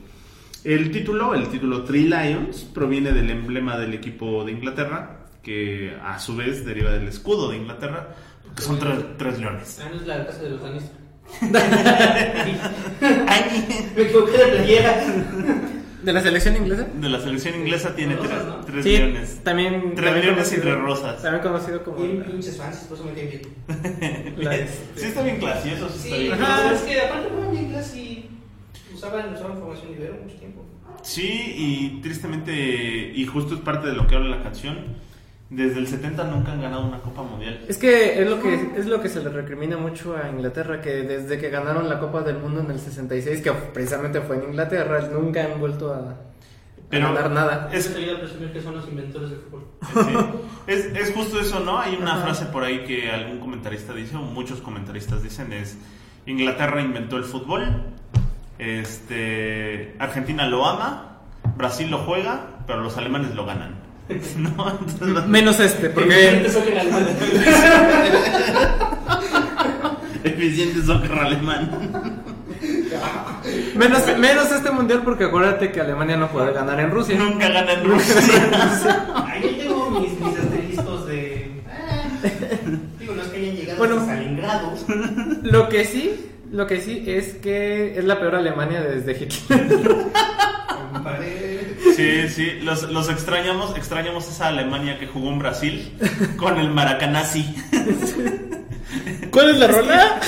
El título, el título Three Lions, proviene del emblema del equipo de Inglaterra, que a su vez deriva del escudo de Inglaterra, que son tres, tres leones. Ah, no es la casa de los Lannister. <laughs> <laughs> Me equivoqué de playera. ¿De la selección inglesa? De la selección inglesa tiene tres, Rosas, ¿no? tres Sí, leones. también. Tres también leones y conocido- tres rosas. También conocido como. Bien la- pinches fans, por eso me bien. <laughs> Sí está bien classy, eso sí, está Sí, bien. pero es que aparte fueron bien clase y usaban, usaban formación libero mucho tiempo. Sí, y tristemente, y justo es parte de lo que habla la canción, desde el 70 nunca han ganado una Copa Mundial. Es que es lo que es lo que se le recrimina mucho a Inglaterra que desde que ganaron la Copa del Mundo en el 66 que precisamente fue en Inglaterra nunca han vuelto a, ganar nada. Es, querido presumir que son los inventores del fútbol. Sí. Es, es justo eso, ¿no? Hay una frase por ahí que algún comentarista dice, o muchos comentaristas dicen, es Inglaterra inventó el fútbol, este, Argentina lo ama, Brasil lo juega, pero los alemanes lo ganan. <laughs> ¿No? Entonces, Menos este, porque en Alemania. eficiente soccer alemán. <laughs> menos menos este mundial porque acuérdate que Alemania no puede ganar en Rusia. Nunca gana en Rusia. <laughs> Ahí tengo mis, mis asteriscos de. ah, digo, no es que hayan llegado Bueno. hasta Stalingrado. Lo que sí, lo que sí es que es la peor Alemania desde Hitler. Sí, sí, los, los extrañamos, extrañamos esa Alemania que jugó en Brasil con el Maracanasi. ¿Cuál es la rola?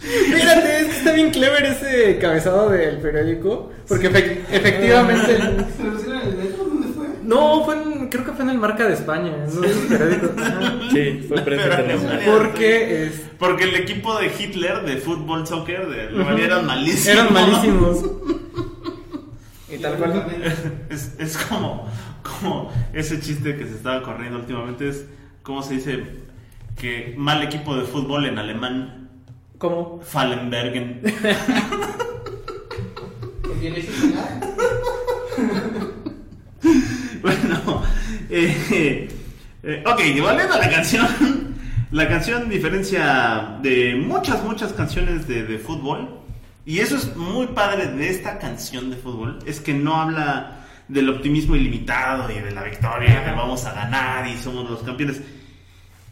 Fíjate, es que está bien clever ese cabezado del periódico, porque efe- efectivamente <laughs> ¿Se lo pusieron en el metro? ¿Dónde fue? no fue en- creo que fue en el Marca de España, periódicos. <laughs> Ajá. Sí, fue prensa Porque es- Porque el equipo de Hitler de fútbol, soccer, de Alemania eran malísimos. eran malísimos. <laughs> Y tal cual. <laughs> Es, es como, como ese chiste que se estaba corriendo últimamente. Es, ¿cómo se dice? Que mal equipo de fútbol en alemán, ¿Cómo? Fallenbergen. <laughs> Bueno, eh, eh, ok, volviendo a la canción. La canción diferencia de muchas, muchas canciones de, de fútbol. Y eso es muy padre de esta canción de fútbol. Es que no habla del optimismo ilimitado y de la victoria, que vamos a ganar y somos los campeones.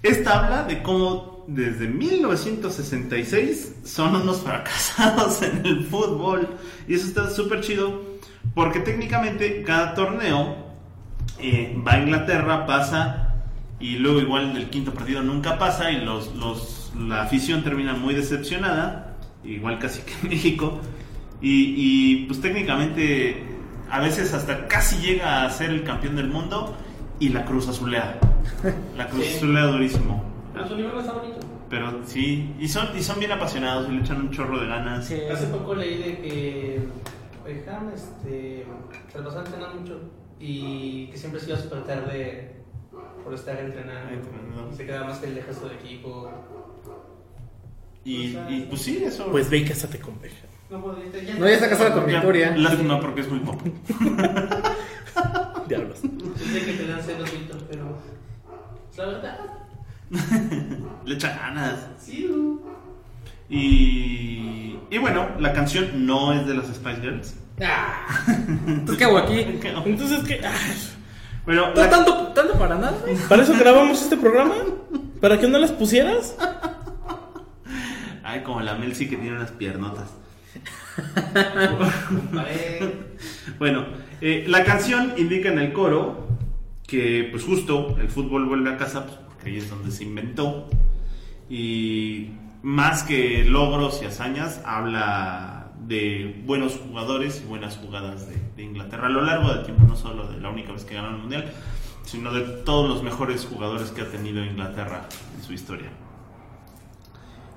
Esta habla de cómo desde 1966 son unos <laughs> fracasados en el fútbol. Y eso está súper chido porque técnicamente cada torneo eh, va a Inglaterra, pasa y luego igual del quinto partido nunca pasa y los, los, la afición termina muy decepcionada, igual casi que en México. Y, y, pues técnicamente a veces hasta casi llega a ser el campeón del mundo y la cruz azulea. La cruz Sí. azulea durísimo. Pero su uniforme está bonito. Pero sí, y son, y son bien apasionados y le echan un chorro de ganas. Sí. Hace poco leí de que Beckham este, se lo pasaba entrenando mucho y que siempre se iba súper tarde por estar entrenando. Se quedaba más que el resto del equipo. Y, y, pues sí, eso. Pues ve y cásate con Beja. No, No, ya está casada con Ya, Victoria. Lástima porque es muy pop. <laughs> Diablos. Dice que te dan celos, Víctor, pero. Es la verdad. <laughs> Le echa ganas. Sí, ¿no? Y, y bueno, la canción no es de las Spice Girls. Ah. <laughs> Entonces, ¿qué hago aquí? Entonces, ¿qué? Ay, Bueno, ¿T- la- ¿Tanto, ¿Tanto para nada? ¿Para eso grabamos este programa? ¿Para que no las pusieras? Ay, como la Melcy que tiene unas piernotas. <laughs> Bueno, eh, la canción indica en el coro que, pues justo, el fútbol vuelve a casa, pues, porque ahí es donde se inventó. Y más que logros y hazañas, habla de buenos jugadores y buenas jugadas de, de Inglaterra a lo largo del tiempo, no solo de la única vez que ganaron el mundial, sino de todos los mejores jugadores que ha tenido Inglaterra en su historia.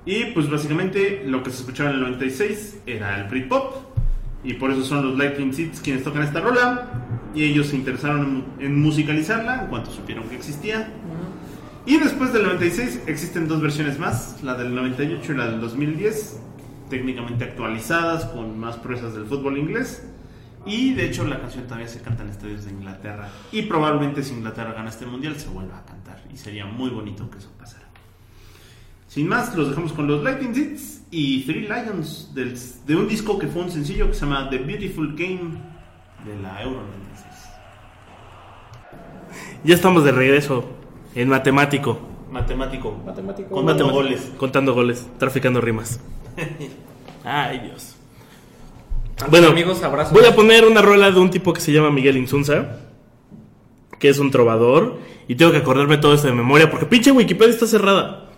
Y pues básicamente lo que se escuchaba en el 96 era el Britpop. Y por eso son los Lightning Seeds quienes tocan esta rola. Y ellos se interesaron en, en musicalizarla en cuanto supieron que existía. Y después del 96 existen dos versiones más, la del 98 y la del 2010, técnicamente actualizadas con más proezas del fútbol inglés. Y de hecho la canción todavía se canta en estadios de Inglaterra. Y probablemente si Inglaterra gana este mundial se vuelva a cantar. Y sería muy bonito que eso pasara. Sin más, los dejamos con los Lightning Hits y Three Lions del- de un disco que fue un sencillo que se llama The Beautiful Game de la Euro 96. Ya estamos de regreso en matemático. Matemático. Matemático. Contando Matemático. goles. Contando goles, traficando rimas. <laughs> Ay, Dios. Bueno, amigos, abrazos. voy a poner una rola de un tipo que se llama Miguel Insunza, que es un trovador, y tengo que acordarme todo esto de memoria porque pinche Wikipedia está cerrada.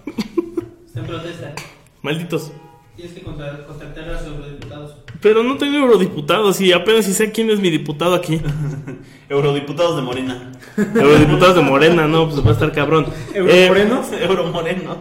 En protesta. Malditos. Tienes que contra- contactar a los eurodiputados. Pero no tengo eurodiputados y apenas si sé quién es mi diputado aquí. <laughs> Eurodiputados de Morena. Eurodiputados de Morena, no, pues va a estar cabrón. Eh, ¿Euromorenos? Euromorenos.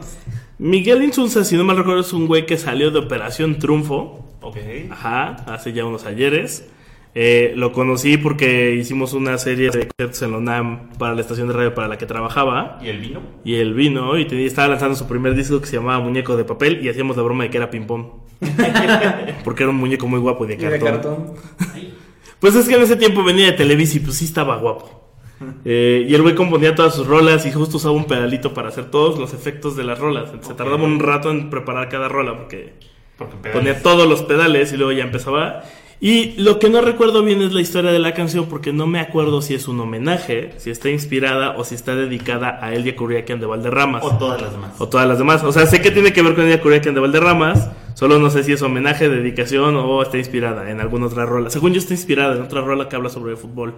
Miguel Insunza, si no mal recuerdo, es un güey que salió de Operación Triunfo. Ok. Ajá, hace ya unos ayeres. Eh, lo conocí porque hicimos una serie de conciertos en la UNAM para la estación de radio para la que trabajaba. ¿Y el vino? Y él vino y tenía- estaba lanzando su primer disco que se llamaba Muñeco de Papel y hacíamos la broma de que era ping-pong. <laughs> porque era un muñeco muy guapo y de Y de cartón. cartón. <laughs> Pues es que en ese tiempo venía de Televisa y pues sí estaba guapo. <laughs> Eh, y el güey componía todas sus rolas y justo usaba un pedalito para hacer todos los efectos de las rolas. Se Ok. tardaba un rato en preparar cada rola porque Porque ponía todos los pedales y luego ya empezaba. Y lo que no recuerdo bien es la historia de la canción porque no me acuerdo si es un homenaje, si está inspirada o si está dedicada a Elia Curiaquian de Valderramas. O todas las demás. O todas las demás. O sea, sé que tiene que ver con Elia Curiaquian de Valderramas. Solo no sé si es homenaje, dedicación o está inspirada en alguna otra rola. Según yo está inspirada en otra rola que habla sobre el fútbol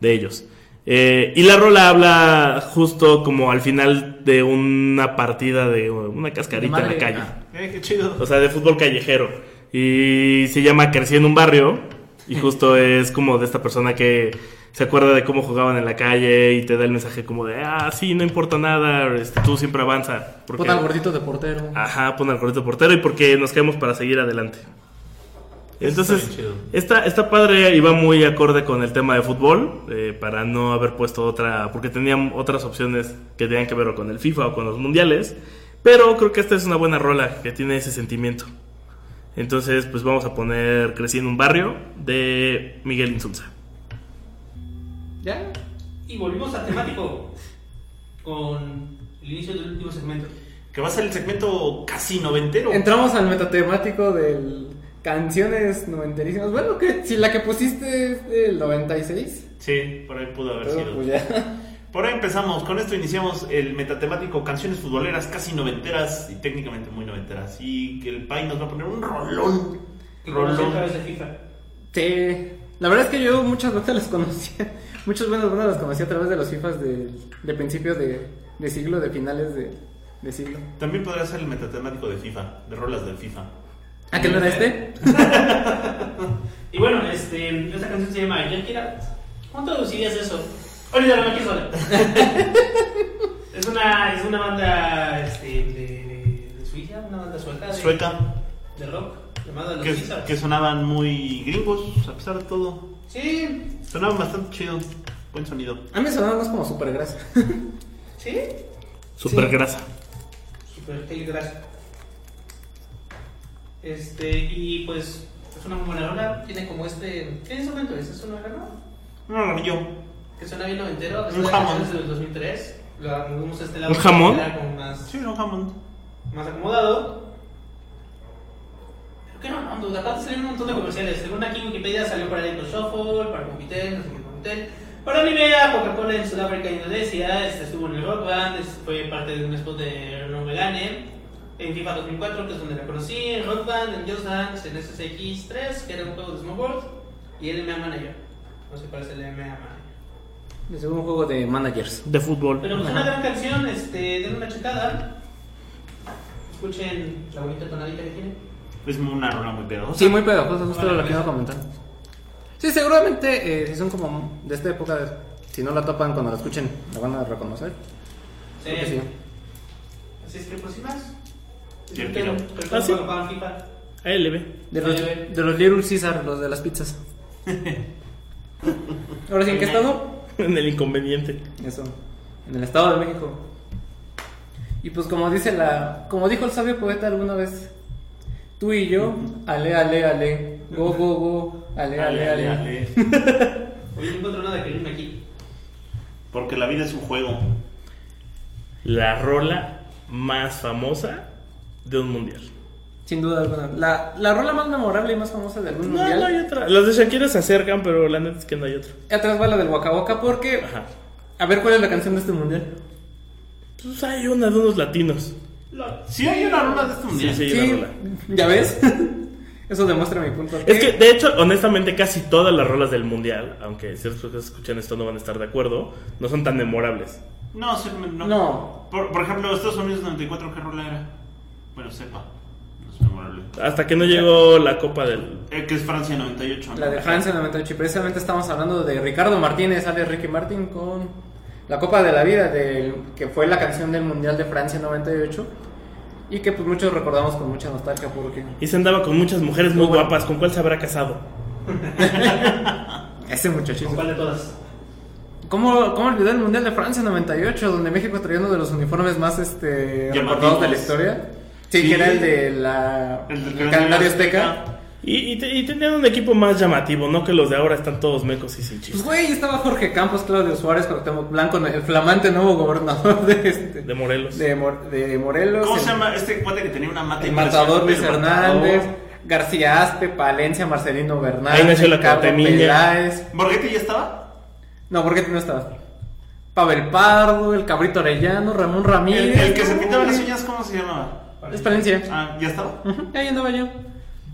de ellos. Eh, y la rola habla justo como al final de una partida de una cascarita en la calle. Eh, qué chido. O sea, de fútbol callejero. Y se llama Crecí en un barrio. Y <laughs> justo es como de esta persona que se acuerda de cómo jugaban en la calle y te da el mensaje como de, ah, sí, no importa nada, este, tú siempre avanza. Porque, Pon al gordito de portero. Ajá, pon al gordito portero y porque nos quedamos para seguir adelante. Entonces, está está, padre va muy acorde con el tema de fútbol, eh, para no haber puesto otra, porque tenían otras opciones que tenían que ver con el FIFA o con los mundiales, pero creo que esta es una buena rola que tiene ese sentimiento. Entonces, pues vamos a poner Crecí en un barrio de Miguel Insulza. ¿Ya? Y volvimos a temático con el inicio del último segmento. Que va a ser el segmento casi noventero. Entramos al metatemático del canciones noventerísimas. Bueno, que si la que pusiste es del 96, Sí, por ahí pudo haber pero sido. pues ya. Por ahí empezamos. Con esto iniciamos el metatemático canciones futboleras casi noventeras y técnicamente muy noventeras. Y que el Pai nos va a poner un rolón. A Rolón. través de FIFA. Sí. La verdad es que yo muchas bandas las conocía. <laughs> Muchas buenas bandas las conocí a través de los FIFAs de, de principios de, de siglo, de finales de, de siglo. También podría ser el metatemático de FIFA, de rolas del FIFA. ¿Ah, que no era este? <laughs> Y bueno, este, esta canción se llama Yakira. ¿Cómo traducirías eso? Olvídalo, aquí sola. es, una, es una banda este, de, de, de Suiza, una banda sueca de, Sueca, de rock llamada Los que, Wizards. que sonaban muy gringos a pesar de todo. Sí, Sonaban bastante chido. Buen sonido. A mí me sonaba más como super grasa. <laughs> sí. Super Sí. grasa. Super Tail Grass. Este, y pues es una muy buena rola. Tiene como este. ¿Qué instrumento es? ¿Es una grana? Un organillo. Que suena bien noventero. Es Un jamón. canciones del 2003. Lo movimos a este lado. ¿Un jamón? que Era como más, Sí, un Hammond. más acomodado. Pero qué no, no, duda. Aparte salieron un montón de comerciales. Según aquí Wikipedia salió para Electro Shuffle, para Movitel, no sé qué Movitel. Para Nivea, Coca-Cola en Sudáfrica e Indonesia. Este estuvo en el Rock Band. este fue parte de un spot de Renault Megane. En FIFA 2004, que es donde la conocí. En Rock Band, en Just Dance, en SSX3, que era un juego de Snowboard. Y el MMA Manager. No sé cuál es el MMA Manager. Es un juego de managers. De fútbol. Pero pues una gran canción, este, den una checada. Escuchen la bonita tonadita que tiene. Es una rola muy pegajosa. Sí, muy pegajoso, justo Vale, lo que iba a comentar. Sí, seguramente eh, si son como de esta época Si no la topan cuando la escuchen, la van a reconocer. Sí. Creo que sí. Así es que, pues, sin más. Quiero. disfruten Ah, sí. ALB. De los, de los Little Caesar, los de las pizzas. <laughs> Ahora sí, ¿en qué estado? <laughs> En el inconveniente. Eso, en el Estado de México. Y pues como dice la, como dijo el sabio poeta alguna vez, tú y yo, ale, ale, ale, go, go, go, ale, ale, ale. ale. <laughs> Oye, no encuentro nada que rime aquí. Porque la vida es un juego. La rola más famosa de un mundial. Sin duda alguna. La, la rola más memorable y más famosa del mundo No, mundial. no hay otra. Los de Shakira se acercan, pero la neta es que no hay otra. Atrás va la del Waka Waka porque, Ajá. a ver cuál es la canción de este mundial. Pues hay una de unos latinos. Sí, hay una rola de este mundial. Sí, sí, hay una rola. ¿ya ves? <laughs> Eso demuestra mi punto. Es que, de hecho, honestamente, casi todas las rolas del mundial, aunque ciertas personas que escuchan esto no van a estar de acuerdo, no son tan memorables. No, sí, no. No. Por, por ejemplo, Estados Unidos 94, ¿qué rola era? Bueno, sepa. Memorable. Hasta que no llegó la copa del. Eh, que es Francia 98. ¿no? La de Francia 98. Y precisamente estamos hablando de Ricardo Martínez, sale Ricky Martin con la Copa de la Vida, del, que fue la canción del Mundial de Francia 98. Y que pues muchos recordamos con mucha nostalgia porque Y se andaba con muchas mujeres muy Bueno. guapas. ¿Con cuál se habrá casado? <laughs> ese muchachito. ¿Con cuál de todas? ¿Cómo, ¿Cómo olvidar el Mundial de Francia 98, donde México traía uno de los uniformes más este, recordados de la historia? Sí, Sí. que era el de la, El del el calendario azteca. Y, y, y tenían un equipo más llamativo, no que los de ahora están todos mecos y sin Pues chiste. güey, estaba Jorge Campos, Claudio Suárez, Cuauhtémoc Blanco, el flamante nuevo gobernador de, este, De Morelos. de, Mor- de Morelos. ¿Cómo el- se llama este cuate que tenía una mata El matador Luis Hernández, matador. García Aspe, Palencia, Marcelino Bernal, Ahí nació la. Peláez. ¿Borghetti ya estaba? No, porque no estaba. Pavel Pardo, el Cabrito Arellano, Ramón Ramírez. el que se pintaba las uñas, ¿cómo se llamaba? Es Palencia. Ah, ¿ya estaba? Ujú, Ahí andaba yo.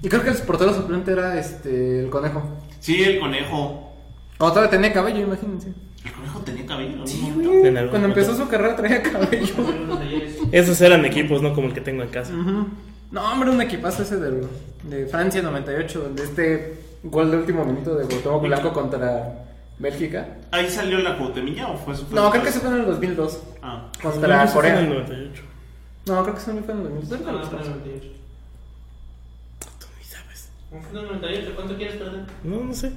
Y creo que el portero suplente era este el conejo. Sí, el conejo. O todavía tenía cabello, imagínense. ¿El conejo tenía cabello? Sí, güey. En algún Cuando momento. empezó su carrera traía cabello. <laughs> Esos eran equipos, no como el que tengo en casa. No, hombre, un equipazo ese del- de Francia 98, de este gol de último minuto de Cuauhtémoc Blanco contra Bélgica. ¿Ahí salió la Cuauhtemilla o fue su No, creo que se fue en el 2002 Ah. contra en el Corea. 98. No, creo que se fue en el 2002. No, no, fue en el 98. Tú ni sabes. ¿Cómo fue en el 98? ¿Cuánto quieres perder? No, no sé.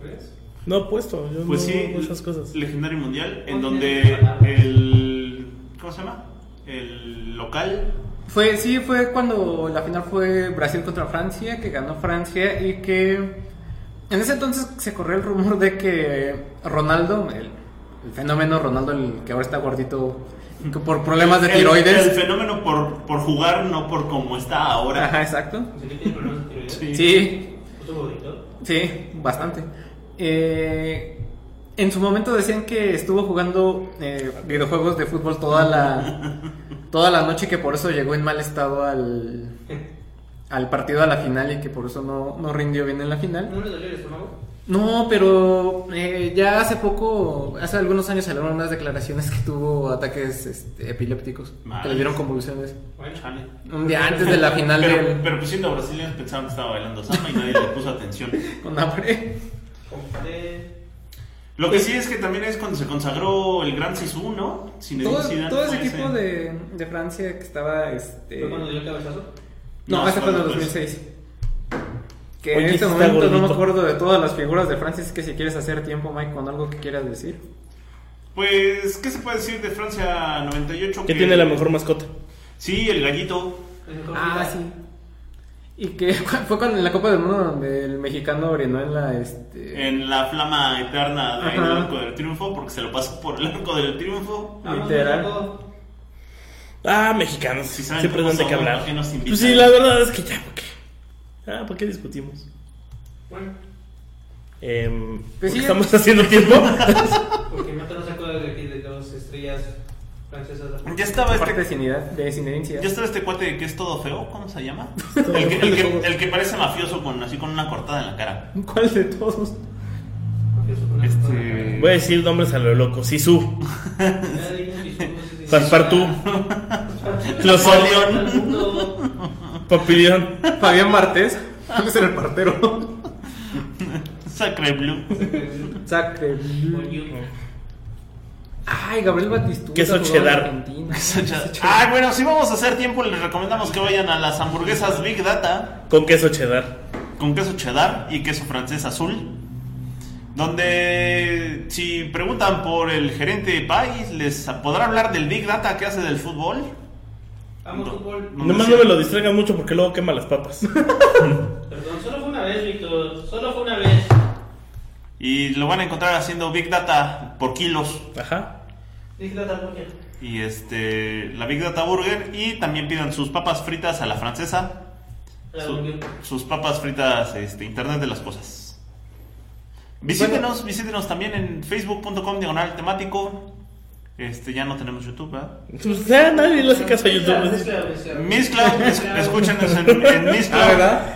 ¿Crees? No apuesto. Yo Pues no sí, esas cosas. legendario mundial, en donde el... ¿Cómo se llama? El local... Fue, sí, fue cuando la final fue Brasil contra Francia, que ganó Francia y que en ese entonces se corrió el rumor de que Ronaldo, el, el fenómeno Ronaldo, el que ahora está gordito por problemas de el- tiroides. El, fenómeno por, por jugar, no por cómo está ahora. Ajá, exacto. ¿Sí? Sí. Sí, bastante. Eh, en su momento decían que estuvo jugando eh, videojuegos de fútbol toda la <laughs> toda la noche y que por eso llegó en mal estado al <laughs> al partido a la final y que por eso no, no rindió bien en la final. ¿No le dolió el estómago? No, pero eh, ya hace poco, hace algunos años salieron unas declaraciones que tuvo ataques este, epilépticos, que le dieron convulsiones. Bueno, Chale. Un día antes de la final Pero, del pero pues siendo brasileños pensaban que estaba bailando samba y nadie le puso atención. <laughs> con hambre. Lo que sí es que también es cuando se consagró el Gran Sisu, ¿no? Zinedine Todo, Zidane todo ese equipo de, de Francia que estaba este ¿Fue cuando dio el cabezazo? No, No, ese fue en el fue después. 2006. Que Oye, en este momento no me acuerdo de todas las figuras de Francia, es que si quieres hacer tiempo, Mike, con algo que quieras decir. Pues, ¿qué se puede decir de Francia 98? Que tiene la mejor mascota. Sí, el gallito. ¿Es mejor Ah, sí. Y que <laughs> fue con en la Copa del Mundo donde el mexicano orinó en la este En la flama eterna del arco del triunfo, porque se lo pasó por el arco del triunfo. Vamos, Literal. Ah, mexicanos. Si saben Siempre dan de qué hablar. Pues sí, la verdad es que ya, ¿por qué? Ah, ¿por qué discutimos? Bueno, Em, Pues sí. estamos haciendo tiempo. porque Mata no sacó de aquí de dos estrellas francesas. Ya estaba de este. De Cinerencia. Ya estaba este cuate que es todo feo, ¿cómo se llama? el, que, el, que, el que parece mafioso con así con una cortada en la cara. ¿Cuál de todos? Este- Voy a decir nombres a lo loco. Sisu. Paspartú. Los mundo. Papillón. Fabián Martés. ¿Cuál es el partero? Sacre Blue. Sacre. You. Ay, Gabriel Batistuta. Queso en cheddar. Ay, bueno, si vamos a hacer tiempo, les recomendamos que vayan a las hamburguesas Big Data Con queso cheddar. con queso cheddar y queso francés azul. Donde, si preguntan por el gerente de país, les podrá hablar del Big Data que hace del fútbol. Amo No. fútbol. No Nomás no me lo distraigan mucho porque luego quema las papas. <laughs> Perdón, solo fue una vez, Víctor. Solo fue una vez. Y lo van a encontrar haciendo Big Data por kilos. Ajá. Dije la hamburguesa. Y este, la Big Data Burger. Y también pidan sus papas fritas a la francesa. La Su- hamburguesa. sus papas fritas, este, Internet de las cosas. Visítenos, visítenos también en facebook.com diagonal temático. Este, ya no tenemos YouTube, ¿verdad? Pues ya nadie le hace caso a YouTube. Miss Cloud, es- escúchenos en, en Miss Cloud. Ah, ¿verdad?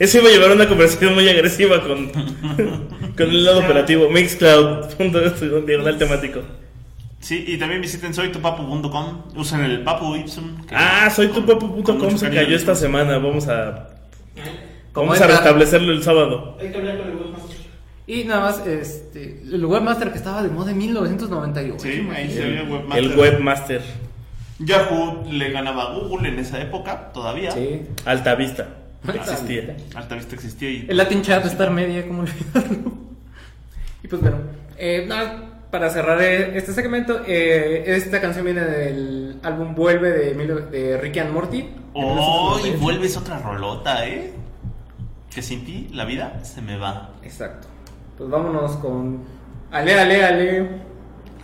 Eso iba a llevar una conversación muy agresiva con, con el lado operativo. Mixcloud, punto de diagonal temático. Sí, y también visiten soytupapu.com. Usen el Papu Ipsum. que- Ah, soy tu Con papu.com mucho se cayó esta semana. Vamos a, vamos a restablecerlo el sábado. Hay que hablar con el. Y nada más, este, el webmaster que estaba de moda en 1998. Sí, ahí se ve Webmaster. El webmaster. Yahoo le ganaba a Google en esa época, todavía. Sí. Alta vista. Existía. Alta Vista existía y El Latin Chat, Star Media, ¿cómo olvidarlo? <laughs> Y pues bueno, eh, nada, para cerrar eh, este segmento, eh, esta canción viene del álbum Vuelve de, de Ricky and Morty. Oh, y 1998. vuelves otra rolota, ¿eh? Que sin ti la vida se me va. Exacto. Pues vámonos con Ale, Ale, Ale.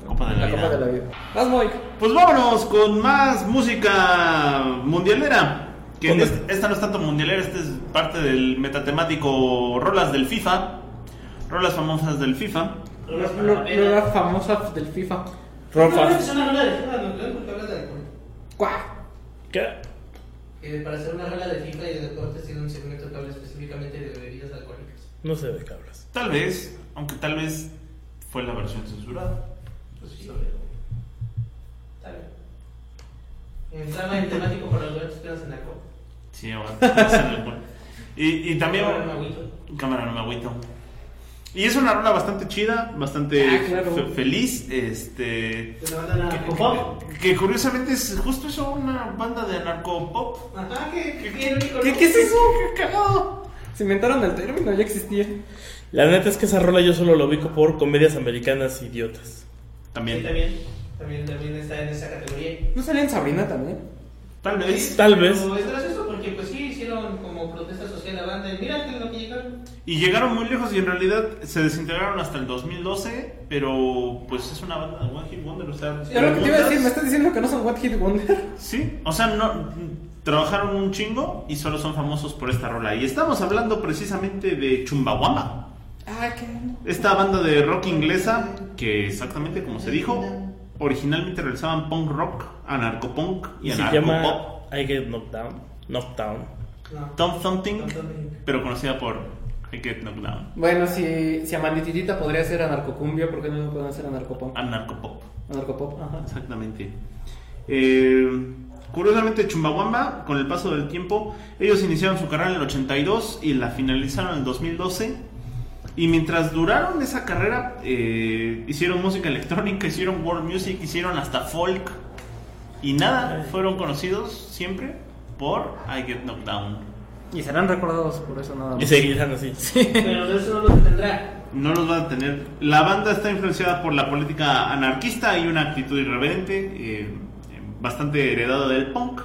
La Copa de la, La vida. Copa de la Vida. Vas, Moik. Pues vámonos con más música mundialera. Que esta no es tanto mundialera, esta es parte del metatemático Rolas del FIFA. Rolas famosas del FIFA. Rolas Lo- para la lo- La pena. famosa del FIFA. No, Rofa. es una rola de FIFA, no creo porque hablas de alcohol. ¡Cuá! ¿Qué? Eh, para hacer una rola de FIFA y de deportes tiene un segmento que habla específicamente de bebidas alcohólicas. No sé de qué hablas. Tal vez, aunque tal vez fue la versión censurada. Pues sí, Está bien. En trama en temático para los gatos quedas en la copa. Sí, ahora. <laughs> y, y también. Ahora me agüito. Cámara, no me agüito. Y es una rola bastante chida, bastante Ah, claro. fe- feliz. Este. De la banda Narcopop. Que curiosamente es justo eso, una banda de anarcopop. Ajá, que, que icono. ¿Qué, ¿Qué es eso? ¡Qué cagado! Se inventaron el término, ya existía. La neta es que esa rola yo solo lo ubico por comedias americanas idiotas. Sí, También. también. También, también está en esa categoría. ¿No salía en Sabrina también? Tal vez. Tal Pero vez. Es gracioso porque, pues sí, hicieron como protesta social a la banda. Y mira que lo que llegaron. Y llegaron muy lejos y en realidad se desintegraron hasta el 2012. Pero pues es una banda de One Hit Wonder. O sea, Sí, lo que te iba a decir, me estás diciendo que no son What Hit Wonder. Sí, o sea, no trabajaron un chingo y solo son famosos por esta rola. Y estamos hablando precisamente de Chumbawamba. Ah, qué. Esta banda de rock inglesa, que exactamente como se dijo, originalmente realizaban punk rock, anarcopunk y Y se anarcopop. llama I Get Knocked Down. Knocked Down. No. Tom Thumping. pero conocida por I Get Knocked Down. Bueno, si, si Amandititita podría ser anarcocumbia, ¿por qué no pueden hacer anarcopop? Anarcopop, Anarcopop, ajá. exactamente. Eh, curiosamente, Chumbawamba, con el paso del tiempo, ellos iniciaron su carrera en el 82 y la finalizaron en el 2012. Y mientras duraron esa carrera, eh, hicieron música electrónica, hicieron world music, hicieron hasta folk. Y nada, fueron conocidos siempre por I Get Knocked Down. Y serán recordados por eso nada más. Y seguirán así. <laughs> Pero de eso no lo tendrá. No los van a tener. La banda está influenciada por la política anarquista y una actitud irreverente, eh, bastante heredada del punk.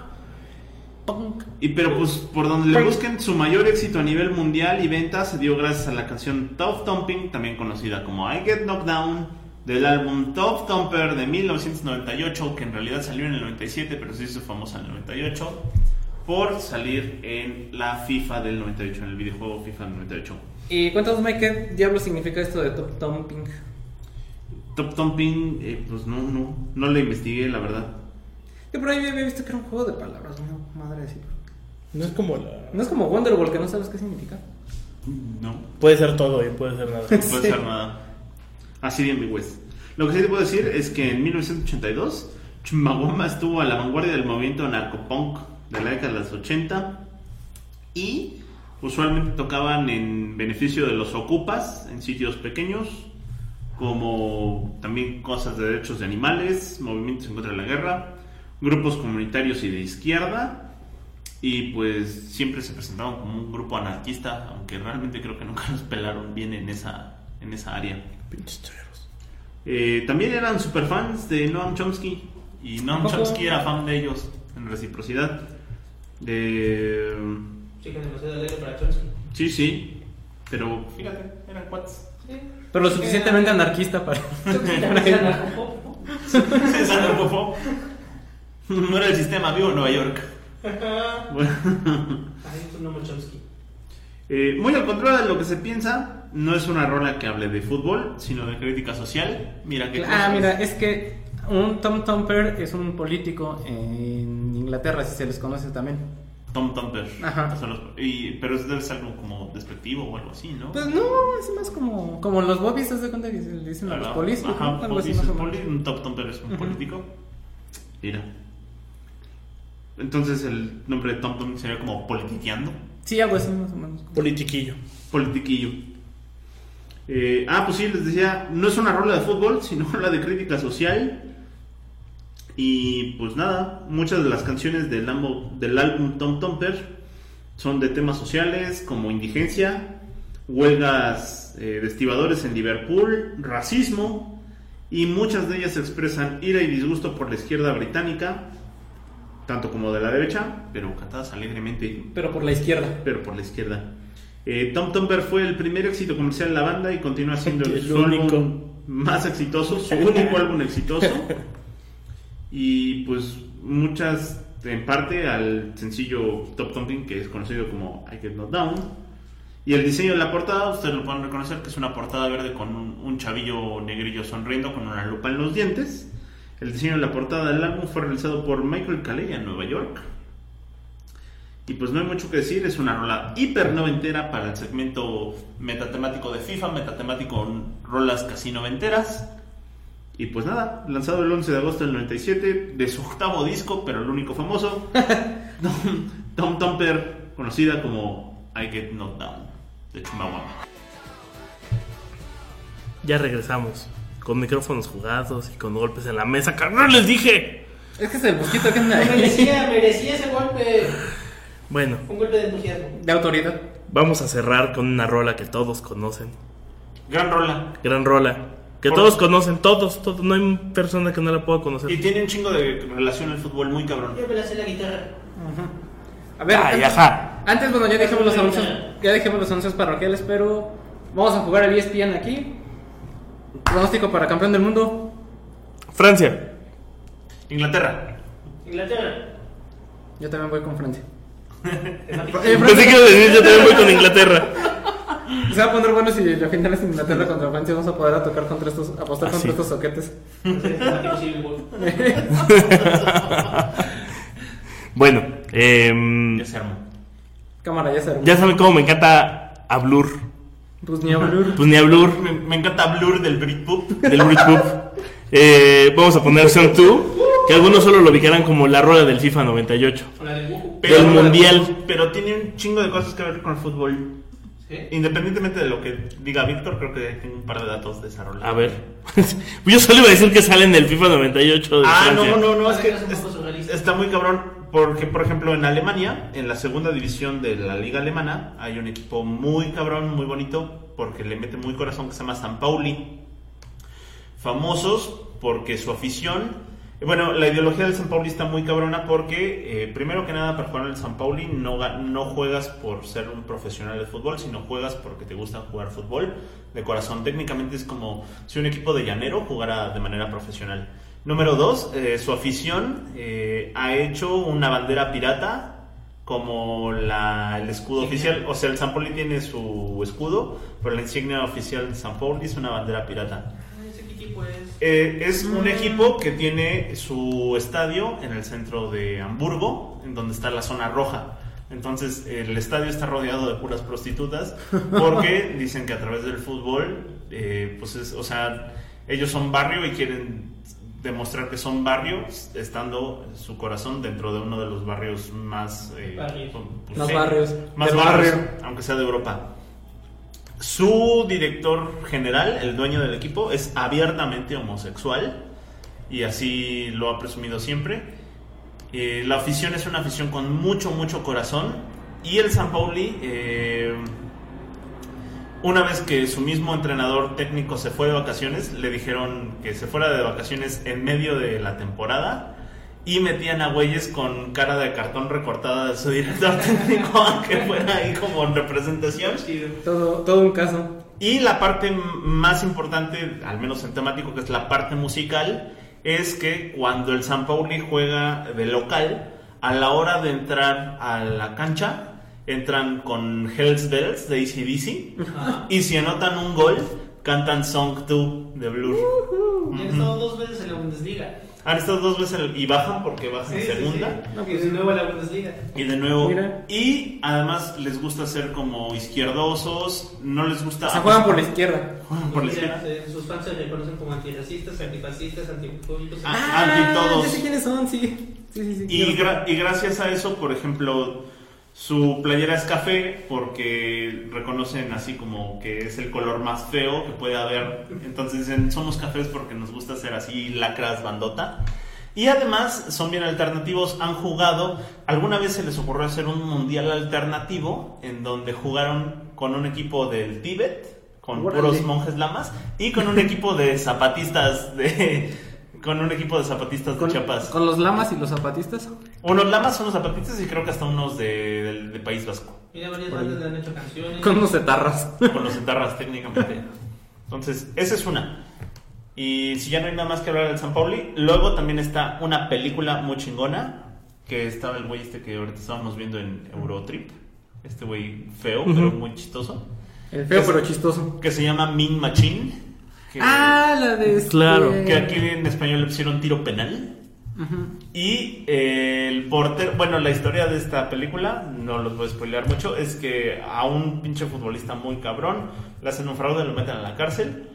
Y pero pues por donde le busquen, su mayor éxito a nivel mundial y ventas se dio gracias a la canción Tough Thumping, también conocida como I Get Knocked Down, del álbum Tough Thumper de 1998, que en realidad salió en el 97, pero se hizo famosa en el 98, por salir en la FIFA del 98, en el videojuego FIFA del 98. Y cuéntanos, Mike, ¿qué diablo significa esto de Top Thumping? Top Thumping, eh, pues no, no, no le investigué, la verdad. Yo por ahí había visto que era un juego de palabras, no, madre de sí. No es como la. No es como Wonderwall, que no sabes qué significa. No, Puede ser todo y puede ser nada. no puede <laughs> Sí. ser nada. Así de ambigües. Lo que sí te puedo decir es que en 1982, Chumbawamba estuvo a la vanguardia del movimiento narcopunk de la década de los 80 y usualmente tocaban en beneficio de los ocupas en sitios pequeños como también cosas de derechos de animales, movimientos en contra de la guerra, grupos comunitarios y de izquierda, y pues siempre se presentaban como un grupo anarquista, aunque realmente creo que nunca <laughs> los pelaron bien en esa, en esa área. Pinches choreros. Eh, también eran super fans de Noam Chomsky, y Noam? Chomsky era fan de ellos, en reciprocidad. De... Chica demasiado alegre para Chomsky. Sí, sí, pero fíjate, eran cuates. Sí. Pero lo suficientemente anarquista para. Anarcopop, <laughs> <laughs> ¿no? <laughs> No era el sistema vivo en Nueva York. <laughs> Bueno. Ay, tu nombre Chomsky. Eh, muy al contrario de lo que se piensa, no es una rola que hable de fútbol, sino de crítica social. Mira qué Ah, mira, es que un Tom Thumper es un político en Inglaterra, si se les conoce también. Tom Thumper. Ajá. Son los- y- pero eso debe ser algo como despectivo o algo así, ¿no? Pues no, es más como, como los bobbies, ¿te das cuenta que se le dicen a los polis? Ajá, Ajá, algo así polis más es o menos. poli, un Tom Thumper es un político. Mira. Entonces el nombre de Tom Thumper sería como politiqueando. Sí, algo así más o menos. Politiquillo. Politiquillo. Eh, ah, pues sí, les decía, no es una rola de fútbol, sino una de crítica social. Y pues nada, muchas de las canciones del, ambo- del álbum Tom Thumper son de temas sociales como indigencia, huelgas eh, de estibadores en Liverpool, racismo, y muchas de ellas expresan ira y disgusto por la izquierda británica, tanto como de la derecha, pero cantadas alegremente Pero por la izquierda. pero por la izquierda. Eh, Tom Tomber fue el primer éxito comercial de la banda y continúa siendo el, <laughs> El su único. álbum más exitoso, su <laughs> único álbum exitoso. Y pues muchas, en parte, al sencillo Top Thumping, que es conocido como I Get Not Down. Y el diseño de la portada, ustedes lo pueden reconocer que es una portada verde con un, un chavillo negrillo sonriendo con una lupa en los dientes. El diseño de la portada del álbum fue realizado por Michael Calella en Nueva York. Y pues no hay mucho que decir, es una rola hiper noventera para el segmento metatemático de FIFA, metatemático con rolas casi noventeras. Y pues nada, lanzado el 11 de agosto del 97, de su octavo disco, pero el único famoso, <laughs> Tom, Tom Thumper, conocida como I Get Knocked Down, de Chumbawamba. Ya regresamos. Con micrófonos jugados y con golpes en la mesa. ¡Carnal, les dije! Es que es el mosquito que anda ahí. Merecía, merecía ese golpe. Bueno, Un golpe de entusiasmo. De autoridad. vamos a cerrar con una rola que todos conocen. Gran rola. Gran rola. Que Por- todos conocen, todos, todos. No hay persona que no la pueda conocer. Y tiene un chingo de relación al fútbol muy cabrón. Yo me la sé la guitarra. A ver, Ay, antes, ajá. antes, bueno, ya dejemos los anuncios, ya dejemos los anuncios parroquiales, pero vamos a jugar el E ESPN aquí. Pronóstico para campeón del mundo. Francia. Inglaterra. Inglaterra. Yo también voy con Francia. <laughs> Pensé que decir, yo también voy con Inglaterra. <laughs> Se va a poner bueno si la final es Inglaterra contra Francia. Vamos a poder a tocar contra estos, apostar Ah, contra sí. estos soquetes. <laughs> Bueno, em, Ya se armó. Cámara, ya se armó. ya saben cómo me encanta a Blur. Pues ni a Blur. Pues ni a Blur, Me, me encanta Blur del Britpop. del Britpop. Eh, vamos a poner Song 2, que algunos solo lo ubicarán como la rola del FIFA 98. O la de Wuhu. Del Mundial. Pero tiene un chingo de cosas que ver con el fútbol. ¿Sí? Independientemente de lo que diga Víctor, creo que tengo un par de datos de esa rola. A ver. <laughs> Yo solo iba a decir que sale en el FIFA 98 de Ah, Francia. no, no, no, es que es- surrealista. está muy cabrón. Porque, por ejemplo, en Alemania, en la segunda división de la liga alemana, hay un equipo muy cabrón, muy bonito, porque le mete muy corazón, que se llama San Pauli. Famosos porque su afición. Bueno, la ideología del San Pauli está muy cabrona porque, eh, primero que nada, para jugar en el San Pauli no, no juegas por ser un profesional de fútbol, sino juegas porque te gusta jugar fútbol de corazón. Técnicamente es como si un equipo de llanero jugara de manera profesional. Número dos, eh, su afición eh, ha hecho una bandera pirata como la, el escudo Sí. oficial. O sea, el San Pauli tiene su escudo, pero la insignia oficial de San Pauli es una bandera pirata. ¿Ese equipo es? Eh, es un equipo que tiene su estadio en el centro de Hamburgo, en donde está la zona roja. Entonces, el estadio está rodeado de puras prostitutas <laughs> porque dicen que a través del fútbol, eh, pues es, o sea, ellos son barrio y quieren demostrar que son barrio estando su corazón dentro de uno de los barrios más... eh, Barrios. pues, Más barrios. Más De barrios, barrio. aunque sea de Europa. Su director general, el dueño del equipo, es abiertamente homosexual y así lo ha presumido siempre. Eh, la afición es una afición con mucho, mucho corazón y el San Pauli, eh, una vez que su mismo entrenador técnico se fue de vacaciones, le dijeron que se fuera de vacaciones en medio de la temporada y metían a güeyes con cara de cartón recortada de su director <laughs> técnico, aunque fuera ahí como en representación. Todo, todo un caso. Y la parte más importante, al menos en temático, que es la parte musical, es que cuando el San Pauli juega de local, a la hora de entrar a la cancha, entran con Hells Bells de ACDC, Ajá. y si anotan un gol, cantan Song 2 de Blur. Ya he estado dos veces en la Bundesliga. Han estado dos veces en- y bajan porque bajan Sí, sí, segunda. sí. Y de nuevo a la Bundesliga. Y de nuevo. Mira. Y además les gusta ser como izquierdosos. No les gusta. Se juegan por la izquierda. Juegan por la izquierda. eh, Sus fans se reconocen como antirracistas, antifascistas, antifóbicos. Ah, anti todos. Ya sé quiénes son, sí. Sí, sí, sí. Y, gra- y gracias a eso, por ejemplo, su playera es café porque reconocen así como que es el color más feo que puede haber. Entonces dicen, somos cafés porque nos gusta ser así lacras bandota. Y además son bien alternativos, han jugado, alguna vez se les ocurrió hacer un mundial alternativo en donde jugaron con un equipo del Tíbet, con puros monjes lamas, y con un equipo de zapatistas de... <laughs> Con un equipo de zapatistas de Chiapas. con los lamas y los zapatistas. Unos lamas, unos zapatistas y creo que hasta unos de, País Vasco. Mira, varias bandas le han hecho canciones. Con unos cetarras. Con los etarras técnicamente. Entonces, esa es una. Y si ya no hay nada más que hablar del San Pauli, luego también está una película muy chingona. Que estaba el güey este que ahorita estábamos viendo en Eurotrip. Este güey feo, pero muy chistoso. El feo Es- pero chistoso. Que se llama Min Machine. Que, Ah, la de. este- Claro. que aquí en español le pusieron tiro penal. Y eh, el portero, bueno, la historia de esta película, no los voy a spoilear mucho, es que a un pinche futbolista muy cabrón le hacen un fraude, lo meten a la cárcel.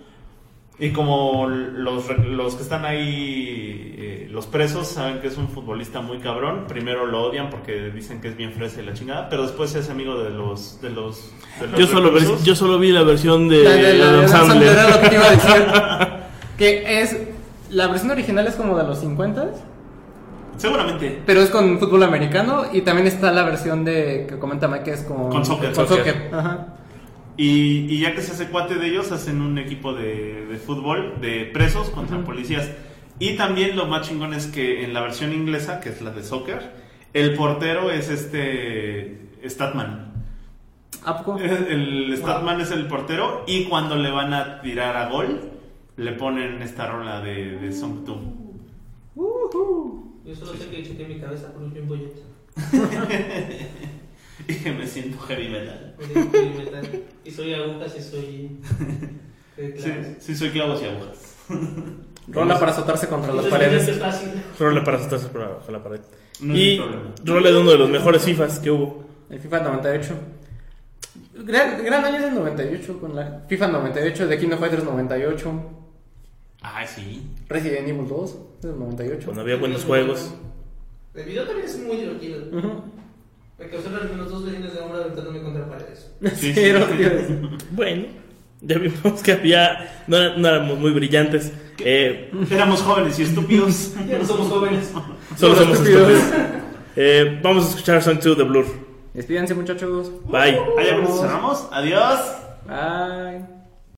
Y como los, re- los que están ahí, eh, los presos, saben que es un futbolista muy cabrón, primero lo odian porque dicen que es bien fresa y la chingada, pero después se hace amigo de los... De los, de los Yo solo, ver- yo solo vi la versión de La de la que te iba a decir. <laughs> que es. La versión original es como de los 50 Seguramente. pero es con fútbol americano y también está la versión de que comenta Mike que es con, Con soccer. Con Soccer. soccer. Ajá. Y, y ya que se hace cuate de ellos, hacen un equipo de, de fútbol de presos contra policías. Y también lo más chingón es que en la versión inglesa, que es la de soccer, el portero es este Statman. ¿A poco? El Statman es el portero y cuando le van a tirar a gol, le ponen esta rola de, de Song 2. Yo solo sé que chequé mi cabeza por un Jumbo. <laughs> Y que me siento heavy metal. Me. Y soy agujas y soy. <laughs> Sí, sí soy clavos y agujas. <laughs> Rola para azotarse contra las Entonces, paredes. Es fácil. Role para abajo de la pared. No y role de uno de los mejores FIFAs que hubo. El FIFA 98. Gran, gran año es el 98 con la FIFA 98, The King of Fighters 98, Ay, sí. Resident Evil 2 del 98. Cuando había buenos juegos. El video también es muy divertido. Ujú. Me causó al menos dos vecinos de hombre aventándome contra paredes. <laughs> Sí, sí, lo sí. Bueno, ya vimos que había. No, no éramos muy brillantes. Eh, Éramos jóvenes y estúpidos. <laughs> Ya no somos jóvenes. solo Somos estúpidos. estúpidos. Eh, vamos a escuchar Song 2 de Blur. Despídense muchachos. Bye. Allá cerramos. Adiós. Bye.